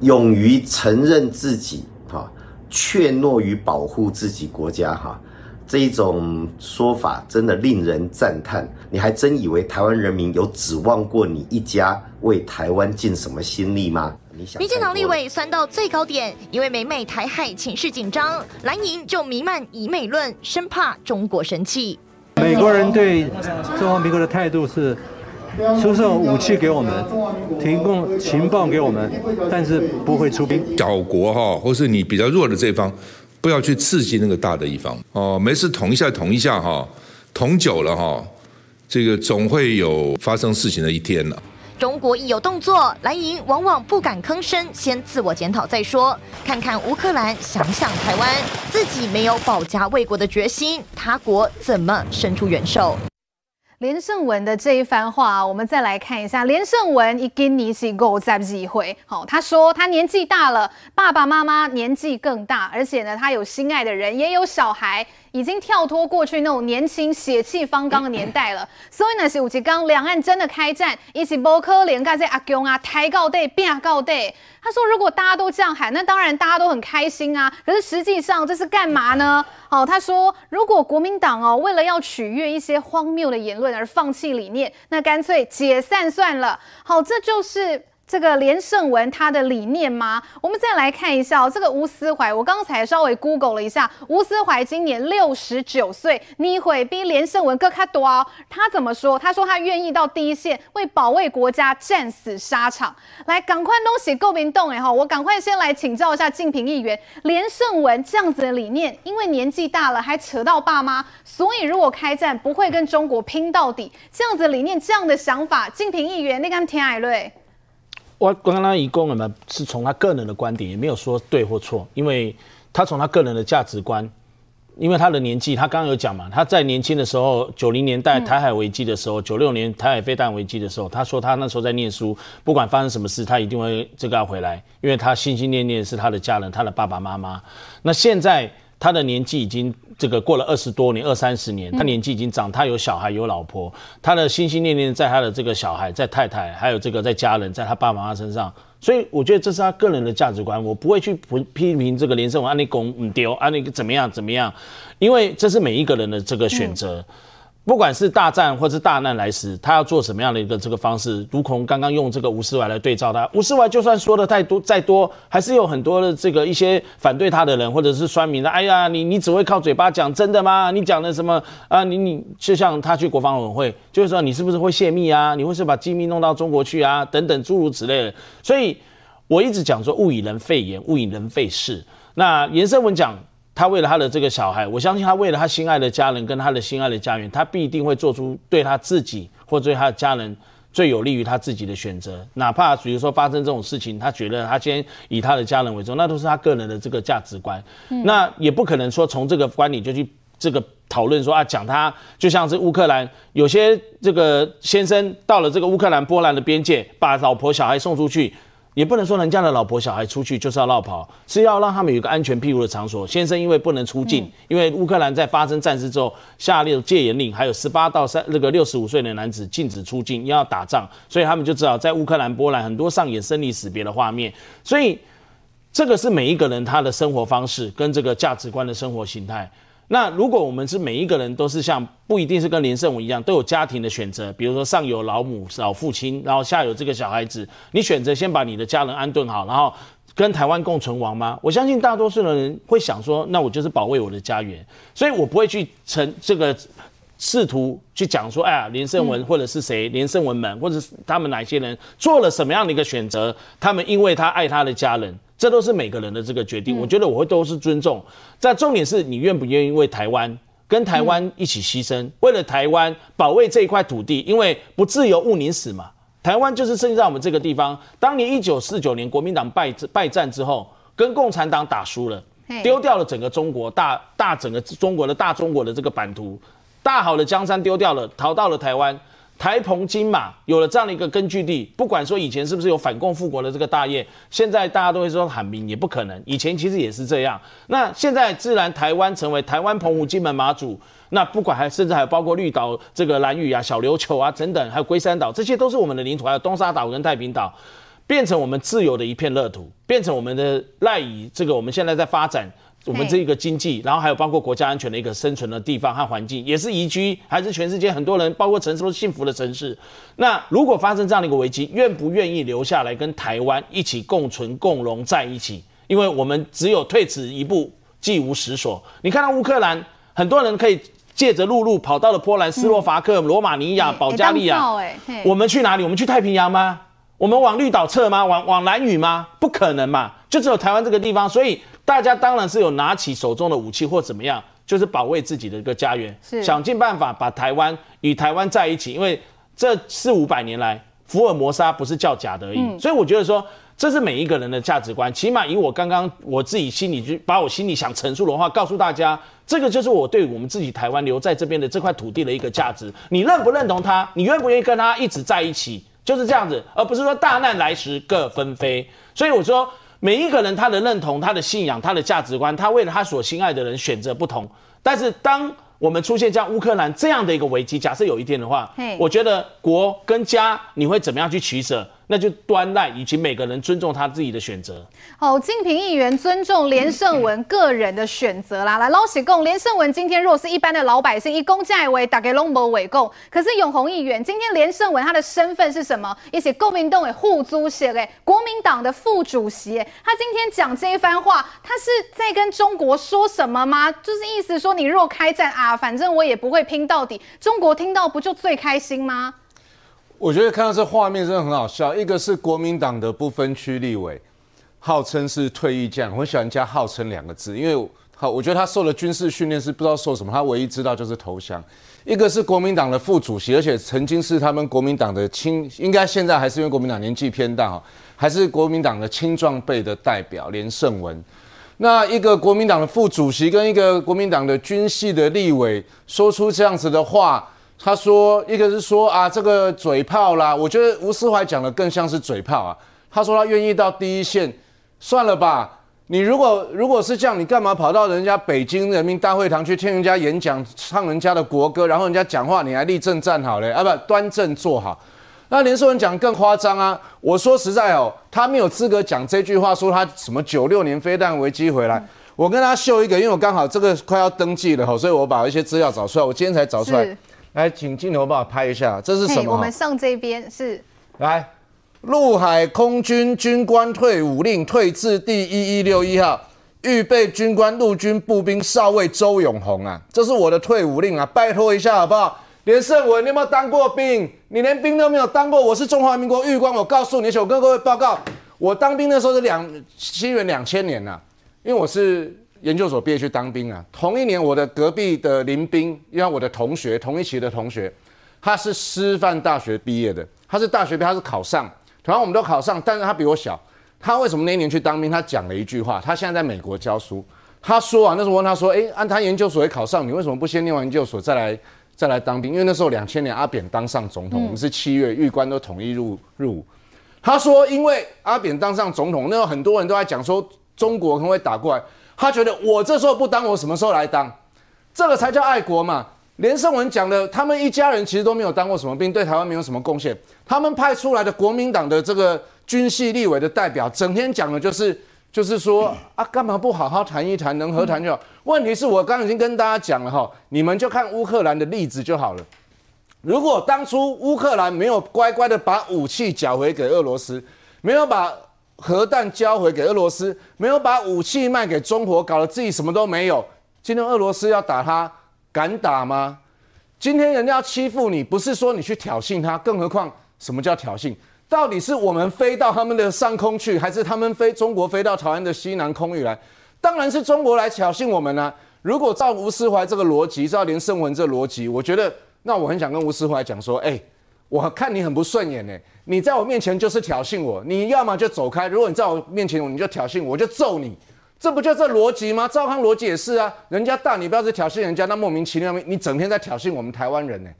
勇于承认自己，哈，怯懦于保护自己国家，哈，这一种说法真的令人赞叹。你还真以为台湾人民有指望过你一家为台湾尽什么心力吗？民进党立委酸到最高点，因为美美台海情势紧张，蓝营就弥漫以美论，生怕中国生气。美国人对中华民国的态度是。出售武器给我们，提供情报给我们，但是不会出兵。小国哈，或是你比较弱的这方，不要去刺激那个大的一方哦。没事捅一下捅一下哈，捅久了哈，这个总会有发生事情的一天了。中国一有动作，蓝营往往不敢吭声，先自我检讨再说。看看乌克兰，想想台湾，自己没有保家卫国的决心，他国怎么伸出援手？连胜文的这一番话，我们再来看一下。连胜文一跟你是够在机会，好，他说他年纪大了，爸爸妈妈年纪更大，而且呢，他有心爱的人，也有小孩。已经跳脱过去那种年轻血气方刚的年代了，所以呢，是有一刚两岸真的开战，一起无可能跟这阿公啊抬高队变高队。他说，如果大家都这样喊，那当然大家都很开心啊。可是实际上这是干嘛呢？好，他说，如果国民党哦为了要取悦一些荒谬的言论而放弃理念，那干脆解散算了。好，这就是。这个连胜文他的理念吗？我们再来看一下哦，这个吴思怀，我刚才稍微 Google 了一下，吴思怀今年六十九岁，你会比连胜文更卡多哦。他怎么说？他说他愿意到第一线为保卫国家战死沙场。来，赶快东西够冰冻哎哈！我赶快先来请教一下敬平议员，连胜文这样子的理念，因为年纪大了还扯到爸妈，所以如果开战不会跟中国拼到底，这样子理念，这样的想法，敬平议员，你敢听海瑞？我刚刚一共呢，是从他个人的观点，也没有说对或错，因为他从他个人的价值观，因为他的年纪，他刚刚有讲嘛，他在年轻的时候，九零年代台海危机的时候，九六年台海飞弹危机的时候，他说他那时候在念书，不管发生什么事，他一定会这个要回来，因为他心心念念是他的家人，他的爸爸妈妈。那现在。他的年纪已经这个过了二十多年，二三十年，他年纪已经长，他有小孩有老婆，他的心心念念在他的这个小孩，在太太，还有这个在家人，在他爸爸妈妈身上，所以我觉得这是他个人的价值观，我不会去批评这个连胜文啊，你公唔丢啊，你怎么样怎么样，因为这是每一个人的这个选择。嗯不管是大战或是大难来时，他要做什么样的一个这个方式？如同刚刚用这个吴世怀来对照他，吴世怀就算说的太多再多，还是有很多的这个一些反对他的人，或者是酸民的。哎呀，你你只会靠嘴巴讲真的吗？你讲的什么啊？你你就像他去国防委员会，就是说你是不是会泄密啊？你会是把机密弄到中国去啊？等等诸如此类的。所以我一直讲说物以人废言，物以人废事。那连胜文讲，他为了他的这个小孩，我相信他为了他心爱的家人跟他的心爱的家园，他必定会做出对他自己或对他的家人最有利于他自己的选择。哪怕比如说发生这种事情，他觉得他先以他的家人为重，那都是他个人的这个价值观。嗯、那也不可能说从这个观点就去这个讨论说啊，讲他就像是乌克兰有些这个先生到了这个乌克兰波兰的边界，把老婆小孩送出去。也不能说人家的老婆小孩出去就是要落跑，是要让他们有一个安全庇护的场所。先生因为不能出境，嗯、因为乌克兰在发生战事之后下令戒严令，还有十八到三那个六十五岁的男子禁止出境，要打仗，所以他们就知道在乌克兰、波兰很多上演生离死别的画面。所以这个是每一个人他的生活方式跟这个价值观的生活形态。那如果我们是每一个人都是像不一定是跟连胜文一样都有家庭的选择，比如说上有老母老父亲，然后下有这个小孩子，你选择先把你的家人安顿好，然后跟台湾共存亡吗？我相信大多数的人会想说，那我就是保卫我的家园，所以我不会去成这个试图去讲说，哎呀，连胜文或者是谁，连胜文们或者是他们哪些人做了什么样的一个选择，他们因为他爱他的家人。这都是每个人的这个决定，我觉得我会都是尊重。在重点是你愿不愿意为台湾跟台湾一起牺牲，为了台湾保卫这一块土地，因为不自由勿宁死嘛。台湾就是生在我们这个地方。当年一九四九年国民党败败战之后，跟共产党打输了，丢掉了整个中国大大整个中国的大中国的这个版图，大好的江山丢掉了，逃到了台湾。台澎金马有了这样的一个根据地，不管说以前是不是有反共复国的这个大业，现在大家都会说喊名也不可能。以前其实也是这样。那现在自然台湾成为台湾、澎湖、金门、马祖，那不管还甚至还包括绿岛、这个兰屿啊、小琉球啊等等，还有龟山岛，这些都是我们的领土，还有东沙岛跟太平岛，变成我们自由的一片乐土，变成我们的赖以这个我们现在在发展。我们这个经济，然后还有包括国家安全的一个生存的地方和环境，也是宜居，还是全世界很多人，包括城市都是幸福的城市。那如果发生这样的一个危机，愿不愿意留下来跟台湾一起共存共荣在一起？因为我们只有退此一步，既无实所。你看到乌克兰，很多人可以借着陆路跑到了波兰、斯洛伐克、罗马尼亚、保加利亚。我们去哪里？我们去太平洋吗？我们往绿岛撤吗？往往兰屿吗？不可能嘛！就只有台湾这个地方，所以。大家当然是有拿起手中的武器或怎么样，就是保卫自己的一个家园，想尽办法把台湾与台湾在一起。因为这四五百年来，福尔摩沙不是叫假的而已。嗯、所以我觉得说，这是每一个人的价值观。起码以我刚刚我自己心里就把我心里想陈述的话告诉大家，这个就是我对我们自己台湾留在这边的这块土地的一个价值。你认不认同他？你愿不愿意跟他一直在一起？就是这样子，而不是说大难来时各纷飞。所以我说。每一个人他的认同、他的信仰、他的价值观，他为了他所心爱的人选择不同。但是，当我们出现像乌克兰这样的一个危机，假设有一天的话，我觉得国跟家你会怎么样去取舍？那就端赖以及每个人尊重他自己的选择。好，敬平议员尊重连胜文个人的选择啦。来，老实讲，连胜文今天若是一般的老百姓，一公价为大概拢无为共。可是永鸿议员今天连胜文他的身份是什么？一些国民党的副主席，哎，国民党的副主席，他今天讲这一番话，他是在跟中国说什么吗？就是意思说，你若开战啊，反正我也不会拼到底。中国听到不就最开心吗？我觉得看到这画面真的很好笑。一个是国民党的不分区立委，号称是退役将，我很喜欢加“号称”两个字，因为好，我觉得他受了军事训练是不知道受什么，他唯一知道就是投降。一个是国民党的副主席，而且曾经是他们国民党的青，应该现在还是因为国民党年纪偏大哈，还是国民党的青壮辈的代表连胜文。那一个国民党的副主席跟一个国民党的军系的立委说出这样子的话。他说，一个是说啊，这个嘴炮啦，我觉得吴思怀讲的更像是嘴炮啊。他说他愿意到第一线，算了吧。你如果如果是这样，你干嘛跑到人家北京人民大会堂去听人家演讲，唱人家的国歌，然后人家讲话你还立正站好嘞？啊，不，端正坐好。那连胜文讲更夸张啊。我说实在哦，他没有资格讲这句话，说他什么九六年飞弹危机回来。我跟他秀一个，因为我刚好这个快要登记了，所以我把一些资料找出来，我今天才找出来。来，请镜头帮我拍一下，这是什么？我们上这边是来，陆海空军军官退伍令退至第一一六一号，预备军官陆军步兵少尉周永红啊，这是我的退伍令啊，拜托一下好不好？连胜文，你有没有当过兵？你连兵都没有当过，我是中华民国预官，我告诉你，我跟各位报告，我当兵的时候是两西元两千年呐、啊，因为我是研究所毕业去当兵啊。同一年，我的隔壁的林兵，因为我的同学同一期的同学，他是师范大学毕业的，他是大学毕业，他是考上，同样我们都考上，但是他比我小。他为什么那一年去当兵？他讲了一句话，他现在在美国教书。他说啊，那时候问他说，诶，按他研究所也考上，你为什么不先念完研究所再来再来当兵？因为那时候两千年阿扁当上总统，我们是七月，预官都统一入入伍。他说：“因为阿扁当上总统，那有很多人都在讲说中国可能会打过来。他觉得我这时候不当，我什么时候来当？这个才叫爱国嘛。”连胜文讲的，他们一家人其实都没有当过什么兵，对台湾没有什么贡献。他们派出来的国民党的这个军系立委的代表，整天讲的就是就是说啊，干嘛不好好谈一谈，能和谈就好。问题是我刚刚已经跟大家讲了哈，你们就看乌克兰的例子就好了。如果当初乌克兰没有乖乖的把武器缴回给俄罗斯，没有把核弹交回给俄罗斯，没有把武器卖给中国，搞得自己什么都没有，今天俄罗斯要打他，敢打吗？今天人家要欺负你，不是说你去挑衅他，更何况什么叫挑衅？到底是我们飞到他们的上空去，还是他们飞中国飞到台湾的西南空域来？当然是中国来挑衅我们啊！如果照吴思怀这个逻辑，照连胜文这逻辑，我觉得。那我很想跟吴思怀讲说，哎、我看你很不顺眼呢，你在我面前就是挑衅我，你要么就走开，如果你在我面前你就挑衅我，我就揍你，这不就这逻辑吗？赵康逻辑也是啊，人家大你不要去挑衅人家，那莫名其妙，你整天在挑衅我们台湾人呢，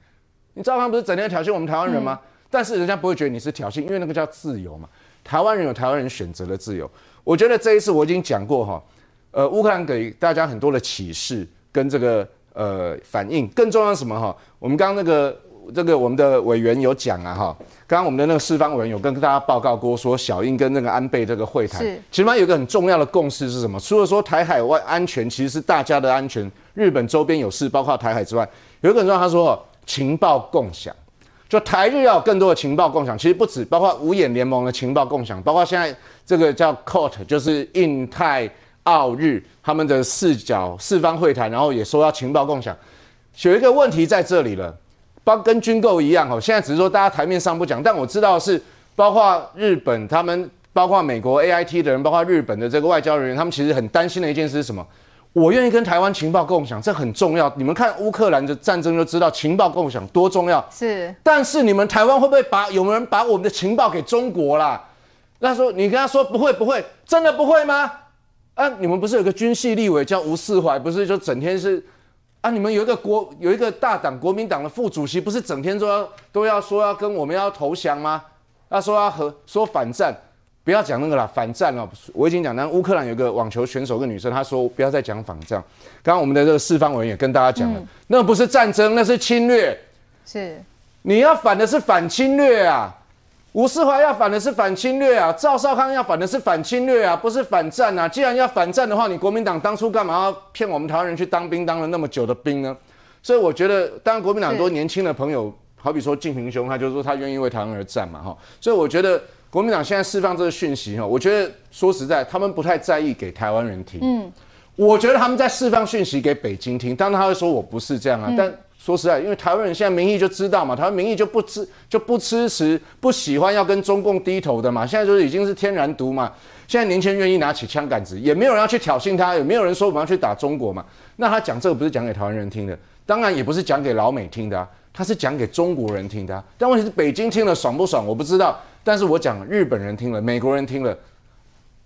你赵康不是整天在挑衅我们台湾人吗？嗯、但是人家不会觉得你是挑衅，因为那个叫自由嘛，台湾人有台湾人选择的自由。我觉得这一次我已经讲过哈，呃，乌克兰给大家很多的启示跟这个。呃，反应更重要是什么哈？我们刚刚那个这个我们的委员有讲啊哈，刚刚我们的那个四方委员有跟大家报告过，说小英跟那个安倍这个会谈，是其实嘛有一个很重要的共识是什么？除了说台海外安全其实是大家的安全，日本周边有事，包括台海之外，有一个人说，他说情报共享，就台日要有更多的情报共享，其实不止，包括五眼联盟的情报共享，包括现在这个叫 COT，就是印太。澳日他们的四角四方会谈，然后也说要情报共享，有一个问题在这里了，包跟军购一样哦。现在只是说大家台面上不讲，但我知道是包括日本他们，包括美国 AIT 的人，包括日本的这个外交人员，他们其实很担心的一件事是什么？我愿意跟台湾情报共享，这很重要。你们看乌克兰的战争就知道情报共享多重要。是，但是你们台湾会不会把有没有人把我们的情报给中国啦？那时候你跟他说不会不会，真的不会吗？啊，你们不是有个军系立委叫吴世怀，不是就整天是啊？你们有一个国有一个大党国民党的副主席，不是整天都要都要说要跟我们要投降吗？他说要和说反战，不要讲那个啦，反战哦。我已经讲，那乌克兰有个网球选手，个女生，她说不要再讲反战。刚刚我们的这个四方委员也跟大家讲了，嗯、那不是战争，那是侵略。是，你要反的是反侵略啊。吴世华要反的是反侵略啊，赵少康要反的是反侵略啊，不是反战啊。既然要反战的话，你国民党当初干嘛要骗我们台湾人去当兵，当了那么久的兵呢？所以我觉得，当然国民党很多年轻的朋友，好比说敬平兄，他就说他愿意为台湾而战嘛，哈。所以我觉得国民党现在释放这个讯息，哈，我觉得说实在，他们不太在意给台湾人听。嗯，我觉得他们在释放讯息给北京听，当然他会说我不是这样啊，但。说实在，因为台湾人现在民意就知道嘛，台湾民意就不支就不支持、不喜欢要跟中共低头的嘛。现在就是已经是天然毒嘛。现在年轻人愿意拿起枪杆子，也没有人要去挑衅他，也没有人说我们要去打中国嘛。那他讲这个不是讲给台湾人听的，当然也不是讲给老美听的啊，他是讲给中国人听的。但问题是北京听了爽不爽？我不知道。但是我讲日本人听了，美国人听了，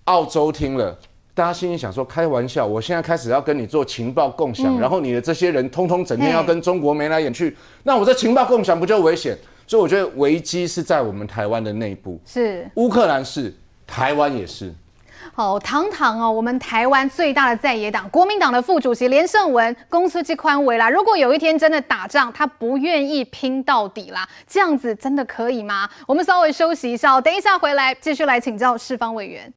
澳洲听了。大家心里想说，开玩笑，我现在开始要跟你做情报共享，嗯、然后你的这些人通通整天要跟中国眉来眼去，那我这情报共享不就危险？所以我觉得危机是在我们台湾的内部，是乌克兰是，台湾也是。好，堂堂哦，我们台湾最大的在野党国民党的副主席连胜文公司之宽为啦，如果有一天真的打仗，他不愿意拼到底啦，这样子真的可以吗？我们稍微休息一下，等一下回来继续来请教世方委员。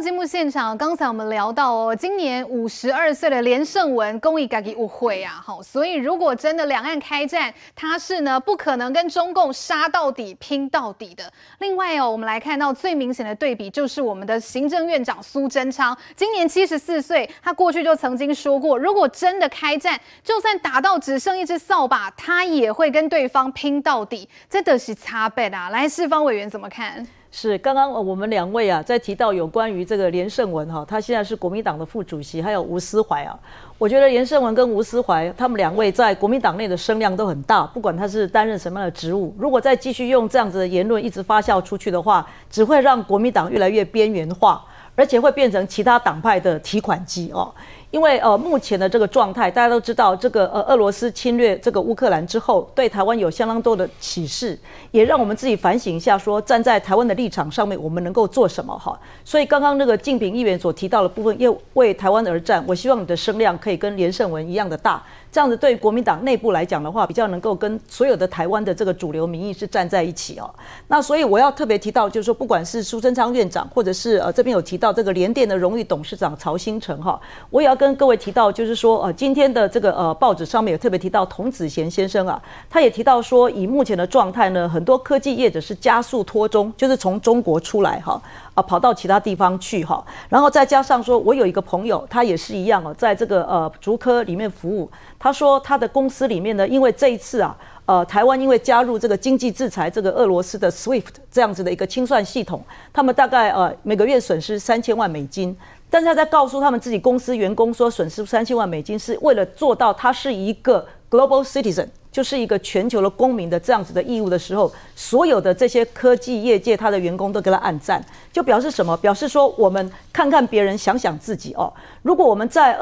到节目现场，刚才我们聊到哦，今年五十二岁的连胜文公益家己误会啊，好，所以如果真的两岸开战，他是呢不可能跟中共杀到底、拼到底的。另外哦，我们来看到最明显的对比就是我们的行政院长苏贞昌，今年七十四岁，他过去就曾经说过，如果真的开战，就算打到只剩一支扫把，他也会跟对方拼到底。这都是差别啊！来，四方委员怎么看？是刚刚我们两位啊，在提到有关于这个连胜文哈，他现在是国民党的副主席，还有吴思怀啊。我觉得连胜文跟吴思怀他们两位在国民党内的声量都很大，不管他是担任什么样的职务，如果再继续用这样子的言论一直发酵出去的话，只会让国民党越来越边缘化，而且会变成其他党派的提款机哦。因为呃，目前的这个状态，大家都知道，这个呃，俄罗斯侵略这个乌克兰之后，对台湾有相当多的启示，也让我们自己反省一下，说站在台湾的立场上面，我们能够做什么哈。所以刚刚那个敬平议员所提到的部分，又为台湾而战，我希望你的声量可以跟连胜文一样的大。这样子对国民党内部来讲的话，比较能够跟所有的台湾的这个主流民意是站在一起哦。那所以我要特别提到，就是说，不管是苏贞昌院长，或者是呃这边有提到这个联电的荣誉董事长曹兴诚哈，我也要跟各位提到，就是说呃今天的这个呃报纸上面有特别提到童子贤先生啊，他也提到说，以目前的状态呢，很多科技业者是加速脱中，就是从中国出来哈。跑到其他地方去哈，然后再加上说，我有一个朋友，他也是一样哦，在这个呃竹科里面服务。他说他的公司里面呢，因为这一次啊，呃，台湾因为加入这个经济制裁，这个俄罗斯的 SWIFT 这样子的一个清算系统，他们大概呃每个月损失三千万美金。但是他在告诉他们自己公司员工说，损失三千万美金是为了做到他是一个 global citizen。就是一个全球的公民的这样子的义务的时候，所有的这些科技业界他的员工都给他按赞，就表示什么？表示说我们看看别人，想想自己哦。如果我们在